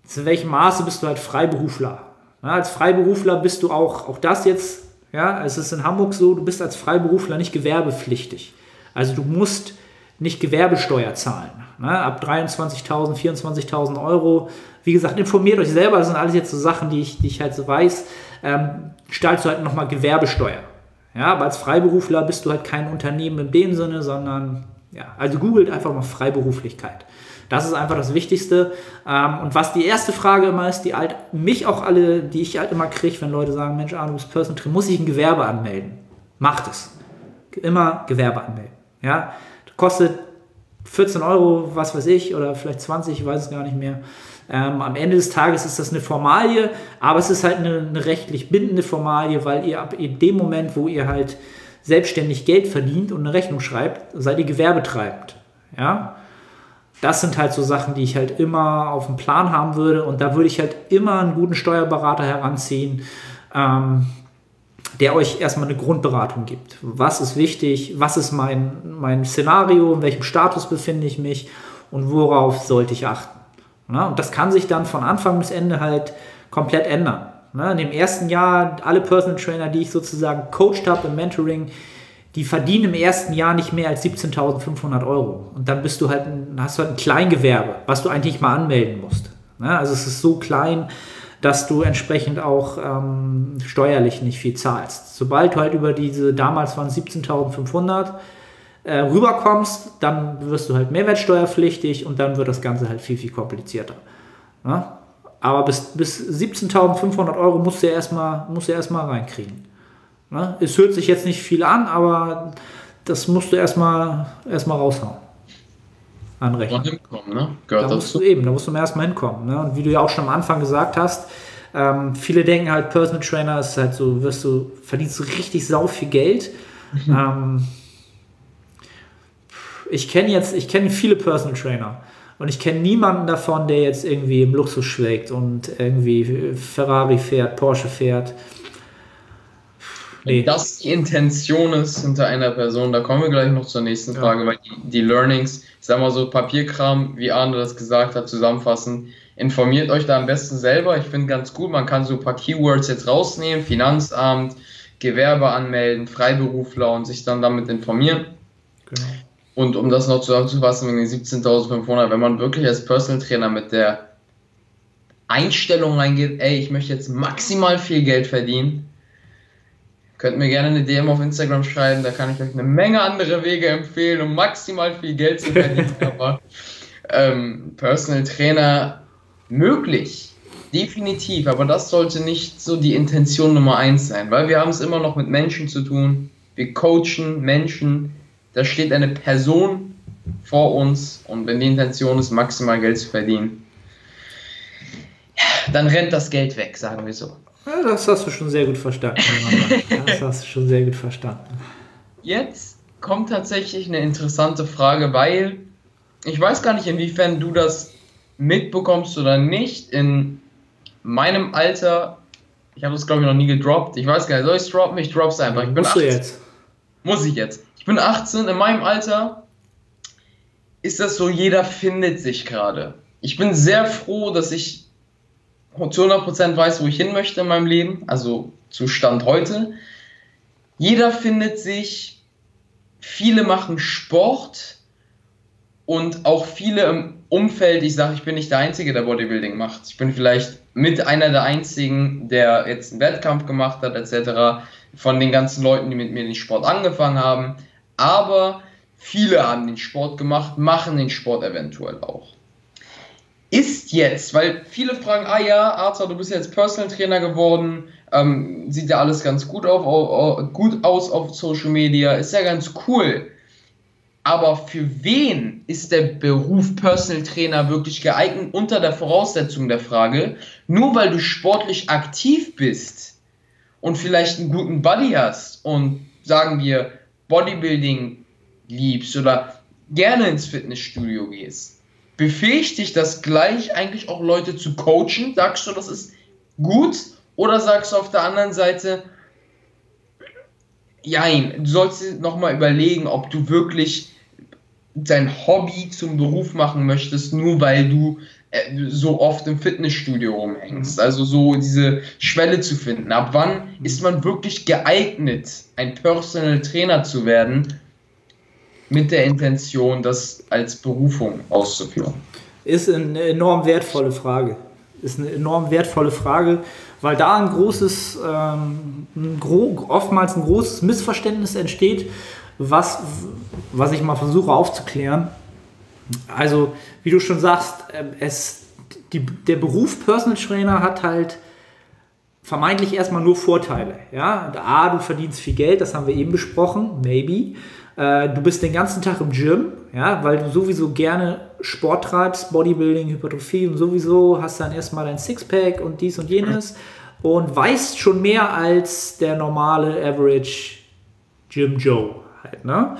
zu welchem Maße bist du halt Freiberufler? Ja, als Freiberufler bist du auch, auch das jetzt, ja, es ist in Hamburg so, du bist als Freiberufler nicht gewerbepflichtig. Also du musst nicht Gewerbesteuer zahlen. Ne? Ab 23.000, 24.000 Euro wie gesagt, informiert euch selber, das sind alles jetzt so Sachen, die ich, die ich halt so weiß. Ähm, zahlst du halt nochmal Gewerbesteuer. Ja, aber als Freiberufler bist du halt kein Unternehmen in dem Sinne, sondern, ja, also googelt einfach mal Freiberuflichkeit. Das ist einfach das Wichtigste. Ähm, und was die erste Frage immer ist, die halt mich auch alle, die ich halt immer kriege, wenn Leute sagen, Mensch, ah, du bist Personal Trainer, muss ich ein Gewerbe anmelden? Macht es. Immer Gewerbe anmelden. Ja, kostet 14 Euro, was weiß ich, oder vielleicht 20, ich weiß es gar nicht mehr. Ähm, am Ende des Tages ist das eine Formalie, aber es ist halt eine, eine rechtlich bindende Formalie, weil ihr ab dem Moment, wo ihr halt selbstständig Geld verdient und eine Rechnung schreibt, seid ihr gewerbetreibend. Ja? Das sind halt so Sachen, die ich halt immer auf dem Plan haben würde und da würde ich halt immer einen guten Steuerberater heranziehen, ähm, der euch erstmal eine Grundberatung gibt. Was ist wichtig? Was ist mein, mein Szenario? In welchem Status befinde ich mich? Und worauf sollte ich achten? Ne? Und das kann sich dann von Anfang bis Ende halt komplett ändern. Ne? In dem ersten Jahr, alle Personal Trainer, die ich sozusagen coacht habe im Mentoring, die verdienen im ersten Jahr nicht mehr als 17.500 Euro. Und dann bist du halt ein, hast du halt ein Kleingewerbe, was du eigentlich mal anmelden musst. Ne? Also es ist so klein, dass du entsprechend auch ähm, steuerlich nicht viel zahlst. Sobald du halt über diese, damals waren 17.500, äh, rüberkommst, dann wirst du halt mehrwertsteuerpflichtig und dann wird das Ganze halt viel, viel komplizierter. Ja? Aber bis, bis 17.500 Euro musst du ja erstmal, musst du erstmal reinkriegen. Ja? Es hört sich jetzt nicht viel an, aber das musst du erstmal, erstmal raushauen. Anrechnen. Hinkommen, ne? Gehört da musst du eben, da musst du erstmal hinkommen. Ne? Und wie du ja auch schon am Anfang gesagt hast, ähm, viele denken halt, Personal Trainer ist halt so, wirst du, verdienst du richtig sau viel Geld ähm, ich kenne jetzt, ich kenne viele Personal Trainer und ich kenne niemanden davon, der jetzt irgendwie im Luxus schlägt und irgendwie Ferrari fährt, Porsche fährt. Nee. Wenn das die Intention ist hinter einer Person, da kommen wir gleich noch zur nächsten Frage, ja. weil die, die Learnings, ich sag mal so Papierkram, wie Arne das gesagt hat, zusammenfassen, informiert euch da am besten selber. Ich finde ganz gut, man kann so ein paar Keywords jetzt rausnehmen, Finanzamt, Gewerbe anmelden, Freiberufler und sich dann damit informieren. Genau. Und um das noch zusammenzufassen, wegen den 17.500, wenn man wirklich als Personal Trainer mit der Einstellung reingeht, ey, ich möchte jetzt maximal viel Geld verdienen, könnt mir gerne eine DM auf Instagram schreiben, da kann ich euch eine Menge andere Wege empfehlen, um maximal viel Geld zu verdienen. Aber ähm, Personal Trainer möglich, definitiv, aber das sollte nicht so die Intention Nummer eins sein, weil wir haben es immer noch mit Menschen zu tun. Wir coachen Menschen, da steht eine Person vor uns und wenn die Intention ist, maximal Geld zu verdienen, dann rennt das Geld weg, sagen wir so. Ja, das hast du schon sehr gut verstanden. das hast du schon sehr gut verstanden. Jetzt kommt tatsächlich eine interessante Frage, weil ich weiß gar nicht, inwiefern du das mitbekommst oder nicht. In meinem Alter, ich habe das glaube ich noch nie gedroppt. Ich weiß gar nicht, soll ich es droppen? Ich drop's einfach. Ich bin Musst 18. du jetzt? Muss ich jetzt. Ich bin 18, in meinem Alter ist das so, jeder findet sich gerade. Ich bin sehr froh, dass ich zu 100% weiß, wo ich hin möchte in meinem Leben, also zu Stand heute. Jeder findet sich, viele machen Sport und auch viele im Umfeld, ich sage, ich bin nicht der Einzige, der Bodybuilding macht. Ich bin vielleicht mit einer der Einzigen, der jetzt einen Wettkampf gemacht hat, etc. Von den ganzen Leuten, die mit mir den Sport angefangen haben. Aber viele haben den Sport gemacht, machen den Sport eventuell auch ist jetzt, weil viele fragen, ah ja, Arthur, du bist jetzt Personal Trainer geworden, ähm, sieht ja alles ganz gut, auf, auf, gut aus auf Social Media, ist ja ganz cool. Aber für wen ist der Beruf Personal Trainer wirklich geeignet unter der Voraussetzung der Frage, nur weil du sportlich aktiv bist und vielleicht einen guten Buddy hast und sagen wir Bodybuilding liebst oder gerne ins Fitnessstudio gehst, befähigt dich das gleich eigentlich auch Leute zu coachen? Sagst du, das ist gut? Oder sagst du auf der anderen Seite, jein, du sollst nochmal überlegen, ob du wirklich dein Hobby zum Beruf machen möchtest, nur weil du äh, so oft im Fitnessstudio rumhängst. Mhm. Also so diese Schwelle zu finden. Ab wann ist man wirklich geeignet, ein Personal Trainer zu werden, mit der Intention, das als Berufung auszuführen? Ist eine enorm wertvolle Frage. Ist eine enorm wertvolle Frage, weil da ein großes, ähm, ein gro oftmals ein großes Missverständnis entsteht, was, was ich mal versuche aufzuklären. Also, wie du schon sagst, ähm, es, die, der Beruf Personal Trainer hat halt vermeintlich erstmal nur Vorteile. Ja? A, du verdienst viel Geld, das haben wir eben besprochen, maybe. Äh, du bist den ganzen Tag im Gym, ja, weil du sowieso gerne Sport treibst, Bodybuilding, Hypertrophie und sowieso hast dann erstmal dein Sixpack und dies und jenes und weißt schon mehr als der normale Average Gym Joe halt, ne?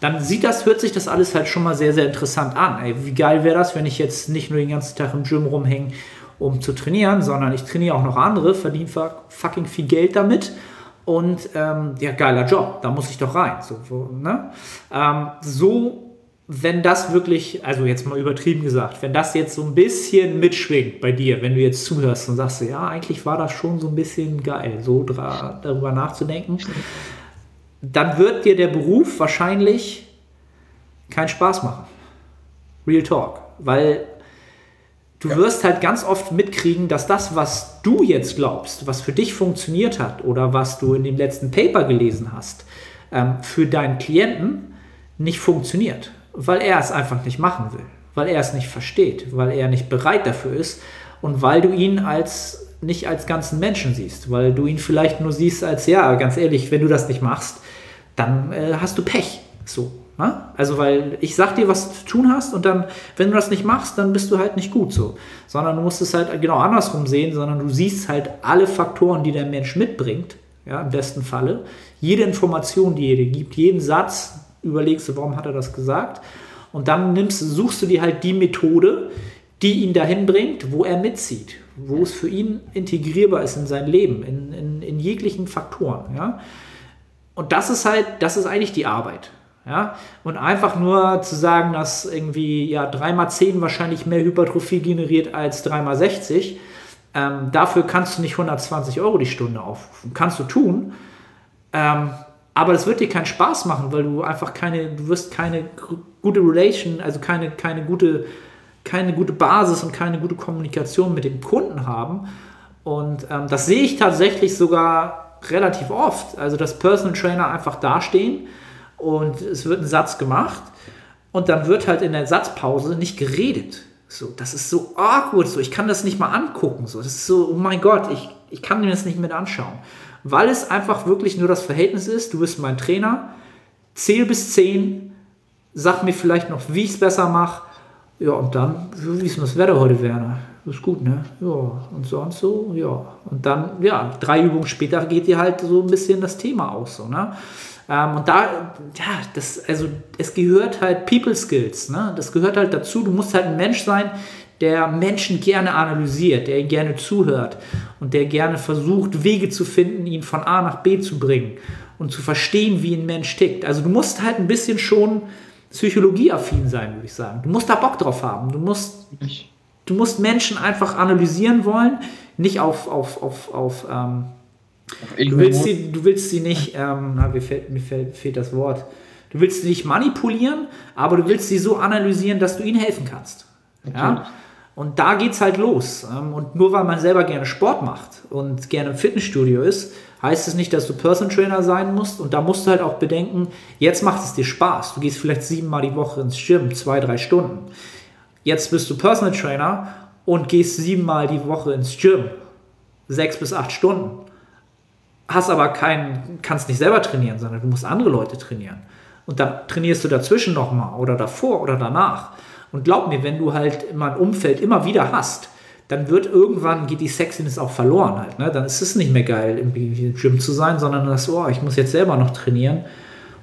Dann sieht das, hört sich das alles halt schon mal sehr, sehr interessant an. Ey, wie geil wäre das, wenn ich jetzt nicht nur den ganzen Tag im Gym rumhänge, um zu trainieren, sondern ich trainiere auch noch andere, verdiene fucking viel Geld damit und ähm, ja, geiler Job, da muss ich doch rein. So, ne? ähm, so, wenn das wirklich, also jetzt mal übertrieben gesagt, wenn das jetzt so ein bisschen mitschwingt bei dir, wenn du jetzt zuhörst und sagst, ja, eigentlich war das schon so ein bisschen geil, so darüber nachzudenken, dann wird dir der Beruf wahrscheinlich keinen Spaß machen. Real Talk. Weil Du ja. wirst halt ganz oft mitkriegen, dass das, was du jetzt glaubst, was für dich funktioniert hat oder was du in dem letzten Paper gelesen hast, ähm, für deinen Klienten nicht funktioniert, weil er es einfach nicht machen will, weil er es nicht versteht, weil er nicht bereit dafür ist und weil du ihn als nicht als ganzen Menschen siehst, weil du ihn vielleicht nur siehst als ja, ganz ehrlich, wenn du das nicht machst, dann äh, hast du Pech. So, Ne? Also, weil ich sag dir, was du zu tun hast und dann, wenn du das nicht machst, dann bist du halt nicht gut so. Sondern du musst es halt genau andersrum sehen, sondern du siehst halt alle Faktoren, die der Mensch mitbringt, ja, im besten Falle. Jede Information, die er dir gibt, jeden Satz, überlegst du, warum hat er das gesagt? Und dann nimmst, suchst du dir halt die Methode, die ihn dahin bringt, wo er mitzieht, wo es für ihn integrierbar ist in sein Leben, in, in, in jeglichen Faktoren. Ja? Und das ist halt, das ist eigentlich die Arbeit. Ja? Und einfach nur zu sagen, dass irgendwie ja, 3x10 wahrscheinlich mehr Hypertrophie generiert als 3x60, ähm, dafür kannst du nicht 120 Euro die Stunde aufrufen. Kannst du tun, ähm, aber das wird dir keinen Spaß machen, weil du einfach keine, du wirst keine gute Relation, also keine, keine, gute, keine gute Basis und keine gute Kommunikation mit dem Kunden haben. Und ähm, das sehe ich tatsächlich sogar relativ oft. Also, dass Personal Trainer einfach dastehen und es wird ein Satz gemacht und dann wird halt in der Satzpause nicht geredet. So, das ist so awkward, so ich kann das nicht mal angucken. So, das ist so, oh mein Gott, ich, ich kann mir das nicht mit anschauen weil es einfach wirklich nur das Verhältnis ist. Du bist mein Trainer, zähl bis 10, sag mir vielleicht noch, wie ich es besser mache. Ja, und dann, wie ist denn das Wetter heute, Werner? Ist gut, ne? Ja, und sonst so, ja. Und dann, ja, drei Übungen später geht dir halt so ein bisschen das Thema aus, so, ne? Ähm, und da, ja, das, also, es gehört halt People Skills, ne? Das gehört halt dazu. Du musst halt ein Mensch sein, der Menschen gerne analysiert, der gerne zuhört und der gerne versucht, Wege zu finden, ihn von A nach B zu bringen und zu verstehen, wie ein Mensch tickt. Also du musst halt ein bisschen schon psychologieaffin sein, würde ich sagen. Du musst da Bock drauf haben. Du musst, du musst Menschen einfach analysieren wollen, nicht auf, auf, auf, auf ähm, du, willst sie, du willst sie nicht, ähm, na, mir, fehlt, mir fehlt, fehlt das Wort, du willst sie nicht manipulieren, aber du willst sie so analysieren, dass du ihnen helfen kannst. Ja? Und da geht es halt los. Ähm, und nur weil man selber gerne Sport macht und gerne im Fitnessstudio ist, heißt es nicht, dass du Person Trainer sein musst. Und da musst du halt auch bedenken, jetzt macht es dir Spaß. Du gehst vielleicht siebenmal die Woche ins Gym, zwei, drei Stunden. Jetzt bist du Personal Trainer und gehst siebenmal die Woche ins Gym, sechs bis acht Stunden. Hast aber keinen, kannst nicht selber trainieren, sondern du musst andere Leute trainieren. Und dann trainierst du dazwischen nochmal oder davor oder danach. Und glaub mir, wenn du halt immer ein Umfeld immer wieder hast, dann wird irgendwann geht die Sexiness auch verloren halt. Ne? Dann ist es nicht mehr geil, im Gym zu sein, sondern das, oh, ich muss jetzt selber noch trainieren.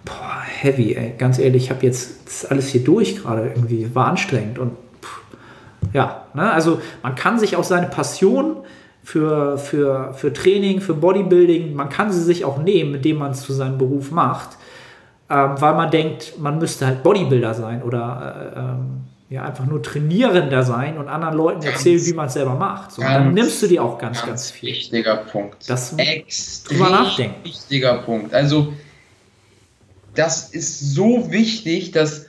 Boah, heavy, ey. Ganz ehrlich, ich habe jetzt alles hier durch gerade irgendwie. War anstrengend und pff, ja, ne? also man kann sich auch seine Passion für, für, für Training, für Bodybuilding, man kann sie sich auch nehmen, indem man es zu seinem Beruf macht, ähm, weil man denkt, man müsste halt Bodybuilder sein oder äh, ähm, ja, einfach nur Trainierender sein und anderen Leuten erzählen, wie man es selber macht. So, ganz, dann nimmst du dir auch ganz, ganz, ganz viel. Wichtiger Punkt. Das Extrem nachdenken. wichtiger Punkt. Also, das ist so wichtig, dass,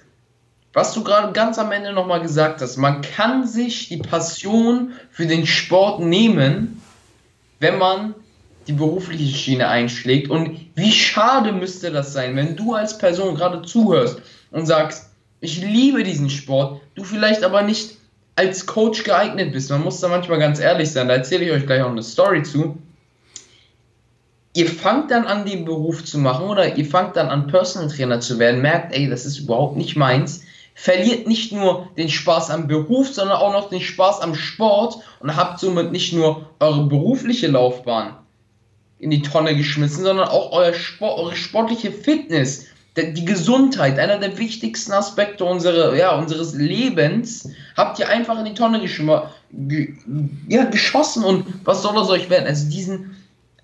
was du gerade ganz am Ende nochmal gesagt hast, man kann sich die Passion für den Sport nehmen, wenn man die berufliche Schiene einschlägt. Und wie schade müsste das sein, wenn du als Person gerade zuhörst und sagst, ich liebe diesen Sport, du vielleicht aber nicht als Coach geeignet bist. Man muss da manchmal ganz ehrlich sein, da erzähle ich euch gleich auch eine Story zu. Ihr fangt dann an, den Beruf zu machen oder ihr fangt dann an, Personal Trainer zu werden, merkt, ey, das ist überhaupt nicht meins, verliert nicht nur den Spaß am Beruf, sondern auch noch den Spaß am Sport und habt somit nicht nur eure berufliche Laufbahn in die Tonne geschmissen, sondern auch euer Sport, eure sportliche Fitness die Gesundheit, einer der wichtigsten Aspekte unserer, ja, unseres Lebens, habt ihr einfach in die Tonne ge ja, geschossen und was soll aus euch werden? Also diesen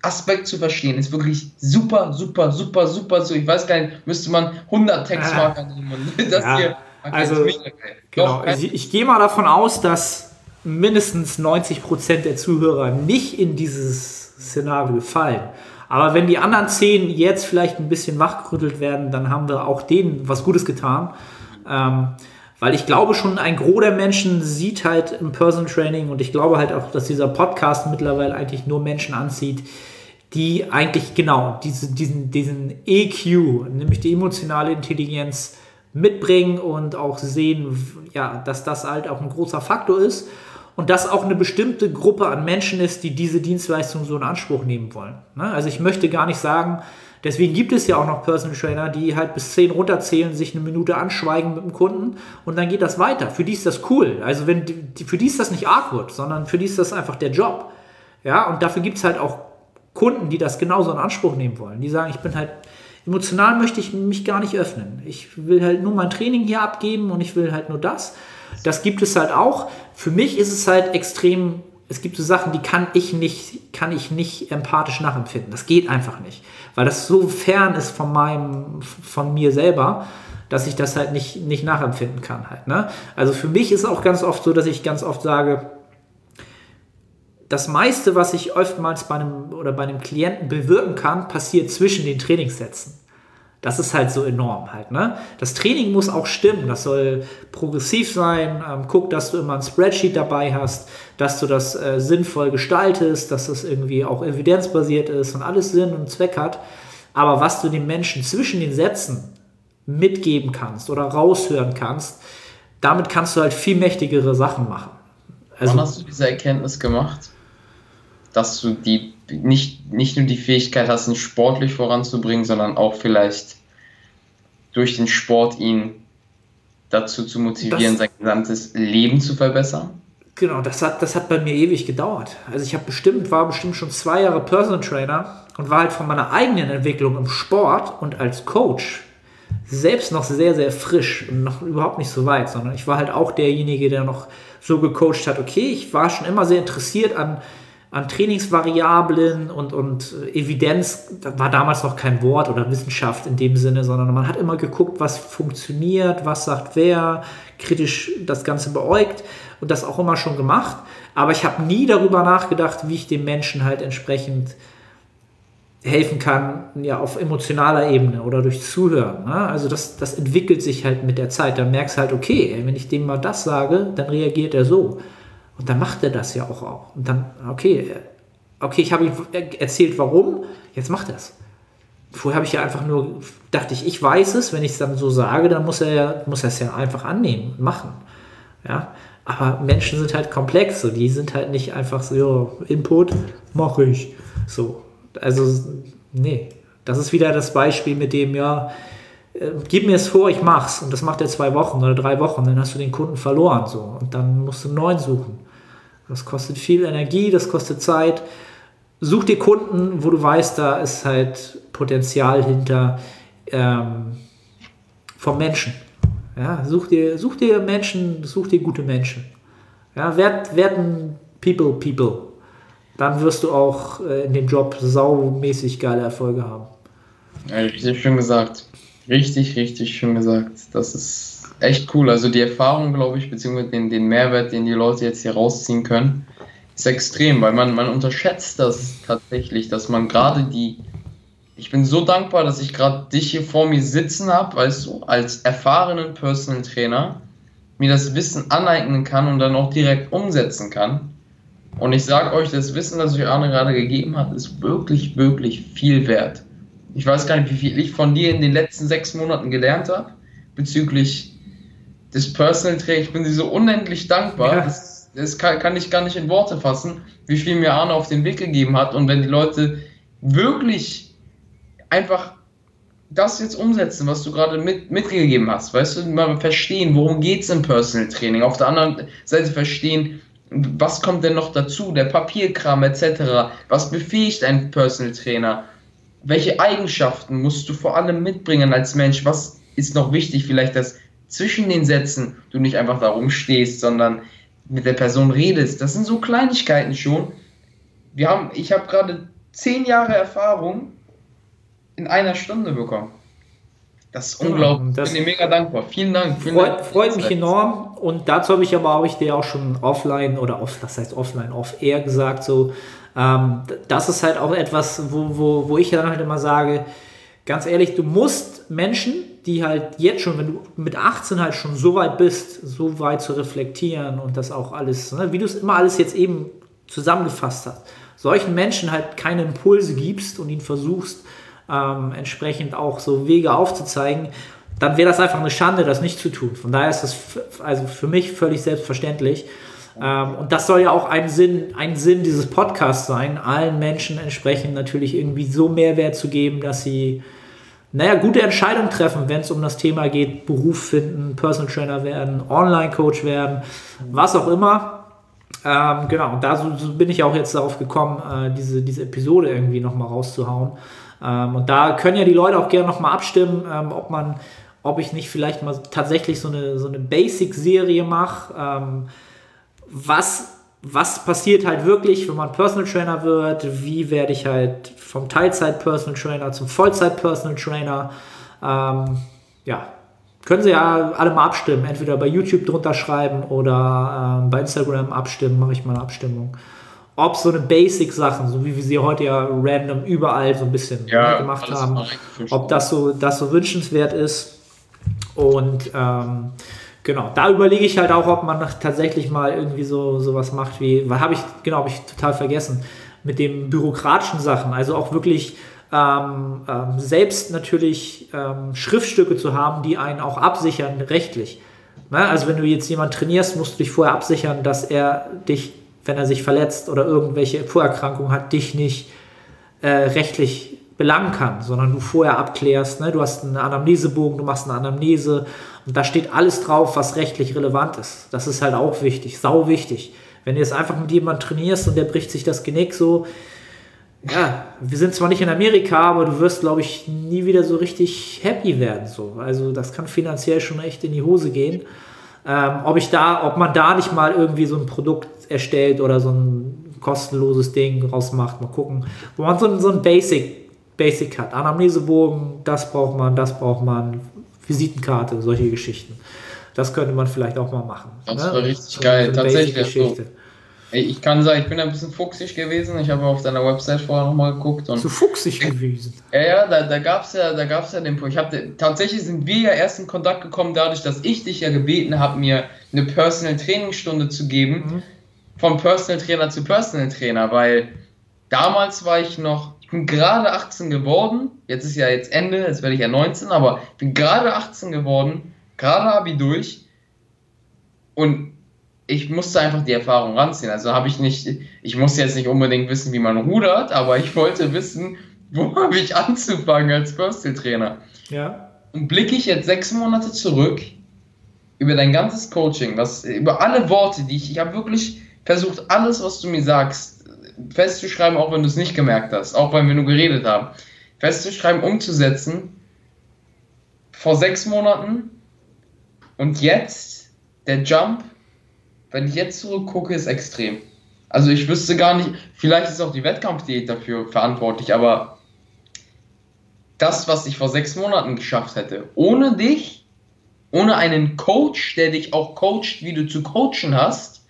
Aspekt zu verstehen, ist wirklich super, super, super, super so. Ich weiß gar nicht, müsste man 100 Textmarker ah. nehmen. Das ja, hier, also, genau, ich, ich gehe mal davon aus, dass mindestens 90% der Zuhörer nicht in dieses Szenario fallen. Aber wenn die anderen zehn jetzt vielleicht ein bisschen wachgerüttelt werden, dann haben wir auch denen was Gutes getan. Ähm, weil ich glaube schon, ein Gros der Menschen sieht halt im Person Training und ich glaube halt auch, dass dieser Podcast mittlerweile eigentlich nur Menschen anzieht, die eigentlich genau diese, diesen, diesen EQ, nämlich die emotionale Intelligenz, mitbringen und auch sehen, ja, dass das halt auch ein großer Faktor ist und dass auch eine bestimmte Gruppe an Menschen ist, die diese Dienstleistung so in Anspruch nehmen wollen. Ne? Also ich möchte gar nicht sagen, deswegen gibt es ja auch noch Personal Trainer, die halt bis 10 runterzählen, sich eine Minute anschweigen mit dem Kunden und dann geht das weiter. Für die ist das cool. Also wenn für die ist das nicht awkward, sondern für die ist das einfach der Job. Ja, und dafür gibt es halt auch Kunden, die das genauso in Anspruch nehmen wollen. Die sagen, ich bin halt emotional möchte ich mich gar nicht öffnen. Ich will halt nur mein Training hier abgeben und ich will halt nur das. Das gibt es halt auch. Für mich ist es halt extrem, es gibt so Sachen, die kann ich nicht, kann ich nicht empathisch nachempfinden. Das geht einfach nicht, weil das so fern ist von meinem, von mir selber, dass ich das halt nicht, nicht nachempfinden kann halt. Ne? Also für mich ist auch ganz oft so, dass ich ganz oft sage, das meiste, was ich oftmals bei einem oder bei einem Klienten bewirken kann, passiert zwischen den Trainingssätzen. Das ist halt so enorm halt. Ne? Das Training muss auch stimmen. Das soll progressiv sein. Ähm, guck, dass du immer ein Spreadsheet dabei hast, dass du das äh, sinnvoll gestaltest, dass das irgendwie auch evidenzbasiert ist und alles Sinn und Zweck hat. Aber was du den Menschen zwischen den Sätzen mitgeben kannst oder raushören kannst, damit kannst du halt viel mächtigere Sachen machen. Also, Wann hast du diese Erkenntnis gemacht? Dass du die nicht, nicht nur die Fähigkeit hast, ihn sportlich voranzubringen, sondern auch vielleicht durch den Sport ihn dazu zu motivieren, das, sein gesamtes Leben zu verbessern? Genau, das hat, das hat bei mir ewig gedauert. Also ich habe bestimmt, war bestimmt schon zwei Jahre Personal Trainer und war halt von meiner eigenen Entwicklung im Sport und als Coach selbst noch sehr, sehr frisch und noch überhaupt nicht so weit, sondern ich war halt auch derjenige, der noch so gecoacht hat, okay, ich war schon immer sehr interessiert an an Trainingsvariablen und, und Evidenz, das war damals noch kein Wort oder Wissenschaft in dem Sinne, sondern man hat immer geguckt, was funktioniert, was sagt wer, kritisch das Ganze beäugt und das auch immer schon gemacht. Aber ich habe nie darüber nachgedacht, wie ich dem Menschen halt entsprechend helfen kann, ja, auf emotionaler Ebene oder durch Zuhören. Ne? Also das, das entwickelt sich halt mit der Zeit. Dann merkst du halt, okay, wenn ich dem mal das sage, dann reagiert er so. Und dann macht er das ja auch. Und dann, okay, okay, ich habe ihm erzählt, warum, jetzt macht er es. Vorher habe ich ja einfach nur, dachte ich, ich weiß es, wenn ich es dann so sage, dann muss er ja, muss er es ja einfach annehmen, machen. Ja, aber Menschen sind halt komplex, so, die sind halt nicht einfach so, jo, Input, mache ich. So, also, nee. Das ist wieder das Beispiel mit dem, ja, äh, gib mir es vor, ich mach's. Und das macht er zwei Wochen oder drei Wochen, dann hast du den Kunden verloren. So. Und dann musst du einen neuen suchen. Das kostet viel Energie, das kostet Zeit. Such dir Kunden, wo du weißt, da ist halt Potenzial hinter ähm, vom Menschen. Ja, such dir, such dir Menschen, such dir gute Menschen. Ja, werd, werden People People. Dann wirst du auch äh, in dem Job saumäßig geile Erfolge haben. Ja, richtig schön gesagt. Richtig, richtig schön gesagt. Das ist echt cool. Also die Erfahrung, glaube ich, beziehungsweise den, den Mehrwert, den die Leute jetzt hier rausziehen können, ist extrem, weil man, man unterschätzt das tatsächlich, dass man gerade die. Ich bin so dankbar, dass ich gerade dich hier vor mir sitzen habe, weißt du, als erfahrenen Personal Trainer, mir das Wissen aneignen kann und dann auch direkt umsetzen kann. Und ich sage euch, das Wissen, das euch Arne gerade gegeben hat, ist wirklich, wirklich viel wert. Ich weiß gar nicht, wie viel ich von dir in den letzten sechs Monaten gelernt habe bezüglich des Personal Trainings. Ich bin dir so unendlich dankbar. Ja. Das, das kann, kann, ich gar nicht in Worte fassen, wie viel mir Arne auf den Weg gegeben hat. Und wenn die Leute wirklich einfach das jetzt umsetzen, was du gerade mit, mitgegeben hast, weißt du, mal verstehen, worum geht es im Personal Training, auf der anderen Seite verstehen, was kommt denn noch dazu, der Papierkram etc., was befähigt ein Personal Trainer, welche Eigenschaften musst du vor allem mitbringen als Mensch? Was ist noch wichtig? Vielleicht, dass zwischen den Sätzen du nicht einfach da rumstehst, sondern mit der Person redest. Das sind so Kleinigkeiten schon. Wir haben, ich habe gerade zehn Jahre Erfahrung in einer Stunde bekommen. Das ist unglaublich. Das ich bin dir mega dankbar. Vielen Dank. Vielen freut, Dank. freut mich enorm. Und dazu habe ich aber, habe ich dir auch schon offline oder off, das heißt offline, off air gesagt, so, ähm, das ist halt auch etwas, wo, wo, wo ich dann halt immer sage, ganz ehrlich, du musst Menschen, die halt jetzt schon, wenn du mit 18 halt schon so weit bist, so weit zu reflektieren und das auch alles, ne, wie du es immer alles jetzt eben zusammengefasst hast, solchen Menschen halt keine Impulse gibst und ihnen versuchst, ähm, entsprechend auch so Wege aufzuzeigen, dann wäre das einfach eine Schande, das nicht zu tun. Von daher ist das also für mich völlig selbstverständlich. Ähm, und das soll ja auch ein Sinn, ein Sinn dieses Podcasts sein, allen Menschen entsprechend natürlich irgendwie so Mehrwert zu geben, dass sie, naja, gute Entscheidungen treffen, wenn es um das Thema geht, Beruf finden, Personal Trainer werden, Online-Coach werden, was auch immer. Ähm, genau, und da so, so bin ich auch jetzt darauf gekommen, äh, diese, diese Episode irgendwie nochmal rauszuhauen. Ähm, und da können ja die Leute auch gerne nochmal abstimmen, ähm, ob man, ob ich nicht vielleicht mal tatsächlich so eine, so eine Basic-Serie mache. Was, was passiert halt wirklich, wenn man Personal Trainer wird? Wie werde ich halt vom Teilzeit-Personal Trainer zum Vollzeit-Personal Trainer? Ähm, ja, können Sie ja alle mal abstimmen. Entweder bei YouTube drunter schreiben oder ähm, bei Instagram abstimmen, mache ich mal eine Abstimmung. Ob so eine Basic-Sachen, so wie wir sie heute ja random überall so ein bisschen Ja, ne, gemacht haben, ob das so, das so wünschenswert ist. Und ähm, genau, da überlege ich halt auch, ob man tatsächlich mal irgendwie so sowas macht wie, weil habe ich, genau, habe ich total vergessen, mit den bürokratischen Sachen, also auch wirklich ähm, ähm, selbst natürlich ähm, Schriftstücke zu haben, die einen auch absichern rechtlich. Ne? Also wenn du jetzt jemanden trainierst, musst du dich vorher absichern, dass er dich, wenn er sich verletzt oder irgendwelche Vorerkrankungen hat, dich nicht äh, rechtlich belangen kann, sondern du vorher abklärst. Ne? Du hast einen Anamnesebogen, du machst eine Anamnese und da steht alles drauf, was rechtlich relevant ist. Das ist halt auch wichtig, sau wichtig. Wenn du jetzt einfach mit jemandem trainierst und der bricht sich das Genick so, ja, wir sind zwar nicht in Amerika, aber du wirst, glaube ich, nie wieder so richtig happy werden. So. Also das kann finanziell schon echt in die Hose gehen. Ähm, ob ich da, ob man da nicht mal irgendwie so ein Produkt erstellt oder so ein kostenloses Ding rausmacht, mal gucken, wo man so, so ein Basic, Basic hat. Anamnesebogen, das braucht man, das braucht man, Visitenkarte, solche Geschichten. Das könnte man vielleicht auch mal machen. Das ne? war richtig So- geil. so Tatsächlich. Ey, Ich kann sagen, ich bin ein bisschen fuchsig gewesen. Ich habe auf deiner Website vorher nochmal geguckt und Zu fuchsig gewesen. Ja, ja, da, da gab es ja, da gab's ja den Punkt. Ich hab, tatsächlich sind wir ja erst in Kontakt gekommen, dadurch, dass ich dich ja gebeten habe, mir eine Personal Trainingsstunde zu geben. Mhm. Vom Personal Trainer zu Personal Trainer, weil damals war ich noch, bin gerade 18 geworden. Jetzt ist ja jetzt Ende, jetzt werde ich ja 19, aber ich bin gerade 18 geworden, gerade Abi durch. Und ich musste einfach die Erfahrung ranziehen. Also habe ich nicht, ich musste jetzt nicht unbedingt wissen, wie man rudert, aber ich wollte wissen, wo habe ich anzufangen als Personal Trainer. Ja. Und blicke ich jetzt sechs Monate zurück über dein ganzes Coaching, was über alle Worte, die ich, ich habe wirklich versucht, alles, was du mir sagst, festzuschreiben, auch wenn du es nicht gemerkt hast, auch wenn wir nur geredet haben, festzuschreiben, umzusetzen. Vor sechs Monaten und jetzt der Jump, wenn ich jetzt zurückgucke, ist extrem. Also ich wüsste gar nicht, vielleicht ist auch die Wettkampfdiät dafür verantwortlich, aber das, was ich vor sechs Monaten geschafft hätte, ohne dich, ohne einen Coach, der dich auch coacht, wie du zu coachen hast,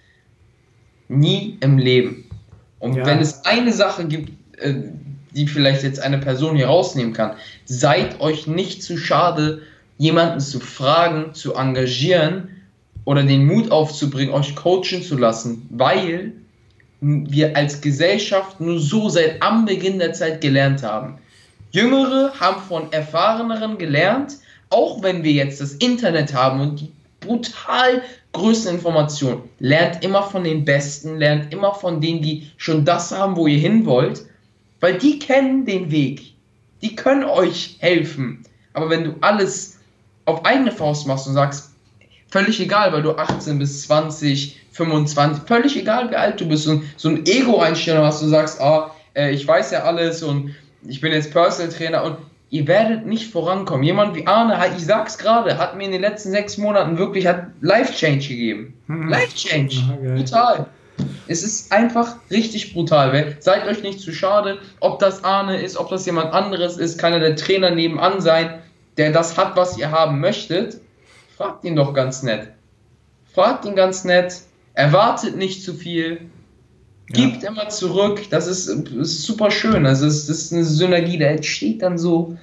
nie im Leben. Und Ja. wenn es eine Sache gibt, äh, die vielleicht jetzt eine Person hier rausnehmen kann, seid euch nicht zu schade, jemanden zu fragen, zu engagieren oder den Mut aufzubringen, euch coachen zu lassen, weil wir als Gesellschaft nur so seit am Beginn der Zeit gelernt haben. Jüngere haben von Erfahreneren gelernt, auch wenn wir jetzt das Internet haben und die brutal größten Informationen. Lernt immer von den Besten, lernt immer von denen, die schon das haben, wo ihr hin wollt, weil die kennen den Weg. Die können euch helfen. Aber wenn du alles auf eigene Faust machst und sagst, völlig egal, weil du 18 bis 20, 25, völlig egal, wie alt du bist und so ein Ego-Einstellung hast, du sagst, ah, äh, ich weiß ja alles und ich bin jetzt Personal Trainer und ihr werdet nicht vorankommen. Jemand wie Arne, hat- ich sag's gerade, hat mir in den letzten sechs Monaten wirklich hat Life Change gegeben. Mhm. Life Change. Geil. brutal. Es ist einfach richtig brutal. Seid euch nicht zu schade, ob das Arne ist, ob das jemand anderes ist, kann ja der Trainer nebenan sein, der das hat, was ihr haben möchtet. Fragt ihn doch ganz nett. Fragt ihn ganz nett. Erwartet nicht zu viel. Gibt immer zurück. Das ist, ist super schön. Also es das ist eine Synergie. Da entsteht dann so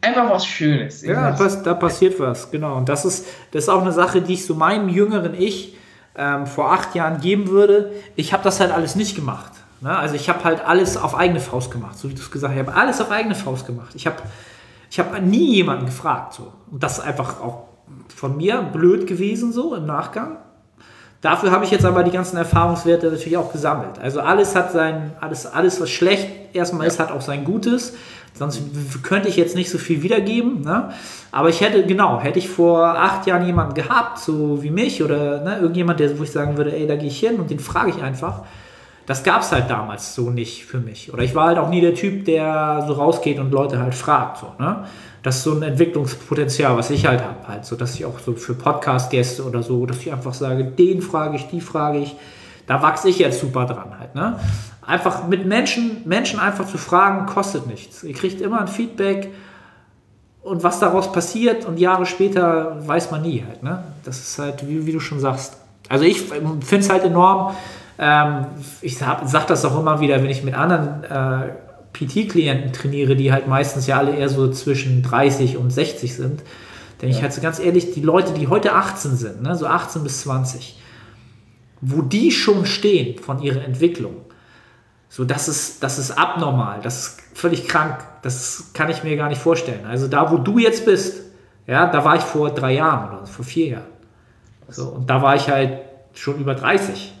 einfach was Schönes. Ja, pass, da passiert was, genau. Und das ist, das ist auch eine Sache, die ich so meinem jüngeren Ich ähm, vor acht Jahren geben würde. Ich habe das halt alles nicht gemacht. Ne? Also ich habe halt alles auf eigene Faust gemacht, so wie du es gesagt hast. Ich habe alles auf eigene Faust gemacht. Ich habe ich hab nie jemanden gefragt. So. Und das ist einfach auch von mir blöd gewesen, so im Nachgang. Dafür habe ich jetzt aber die ganzen Erfahrungswerte natürlich auch gesammelt. Also alles hat sein, alles, alles was schlecht erstmal ist, hat auch sein Gutes. Sonst könnte ich jetzt nicht so viel wiedergeben. Ne? Aber ich hätte, genau, hätte ich vor acht Jahren jemanden gehabt, so wie mich oder ne, irgendjemand, der, wo ich sagen würde, ey, da gehe ich hin und den frage ich einfach. Das gab es halt damals so nicht für mich. Oder ich war halt auch nie der Typ, der so rausgeht und Leute halt fragt. So, ne? Das ist so ein Entwicklungspotenzial, was ich halt habe. Halt, so, dass ich auch so für Podcast-Gäste oder so, dass ich einfach sage, den frage ich, die frage ich. Da wachse ich jetzt super dran halt. Ne? Einfach mit Menschen, Menschen einfach zu fragen, kostet nichts. Ihr kriegt immer ein Feedback und was daraus passiert und Jahre später weiß man nie halt. Ne? Das ist halt, wie, wie du schon sagst. Also ich finde es halt enorm, ähm, ich sage sag das auch immer wieder, wenn ich mit anderen äh, PT-Klienten trainiere, die halt meistens ja alle eher so zwischen 30 und 60 sind, denn ja. ich halt so ganz ehrlich, die Leute, die heute 18 sind, ne, so 18 bis 20, wo die schon stehen von ihrer Entwicklung, so das ist, das ist abnormal, das ist völlig krank, das kann ich mir gar nicht vorstellen. Also da, wo du jetzt bist, ja, da war ich vor drei Jahren oder vor vier Jahren. So, und da war ich halt schon über 30.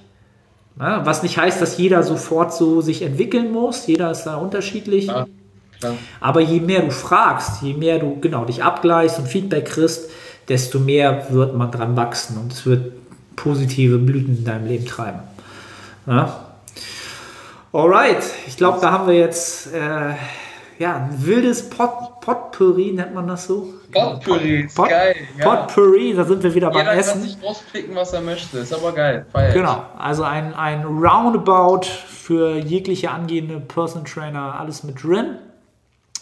Na, was nicht heißt, dass jeder sofort so sich entwickeln muss. Jeder ist da unterschiedlich. Ja, Aber je mehr du fragst, je mehr du genau dich abgleichst und Feedback kriegst, desto mehr wird man dran wachsen und es wird positive Blüten in deinem Leben treiben. Ja? Alright, ich glaube, da haben wir jetzt äh, ja, ein wildes Pot, Potpourri, nennt man das so? Potpourri, ist Pot, geil. Ja. Potpourri, da sind wir wieder beim Jeder Essen. kann sich rauspicken, was er möchte, ist aber geil. Feier Genau, also ein, ein Roundabout für jegliche angehende Personal Trainer, alles mit drin.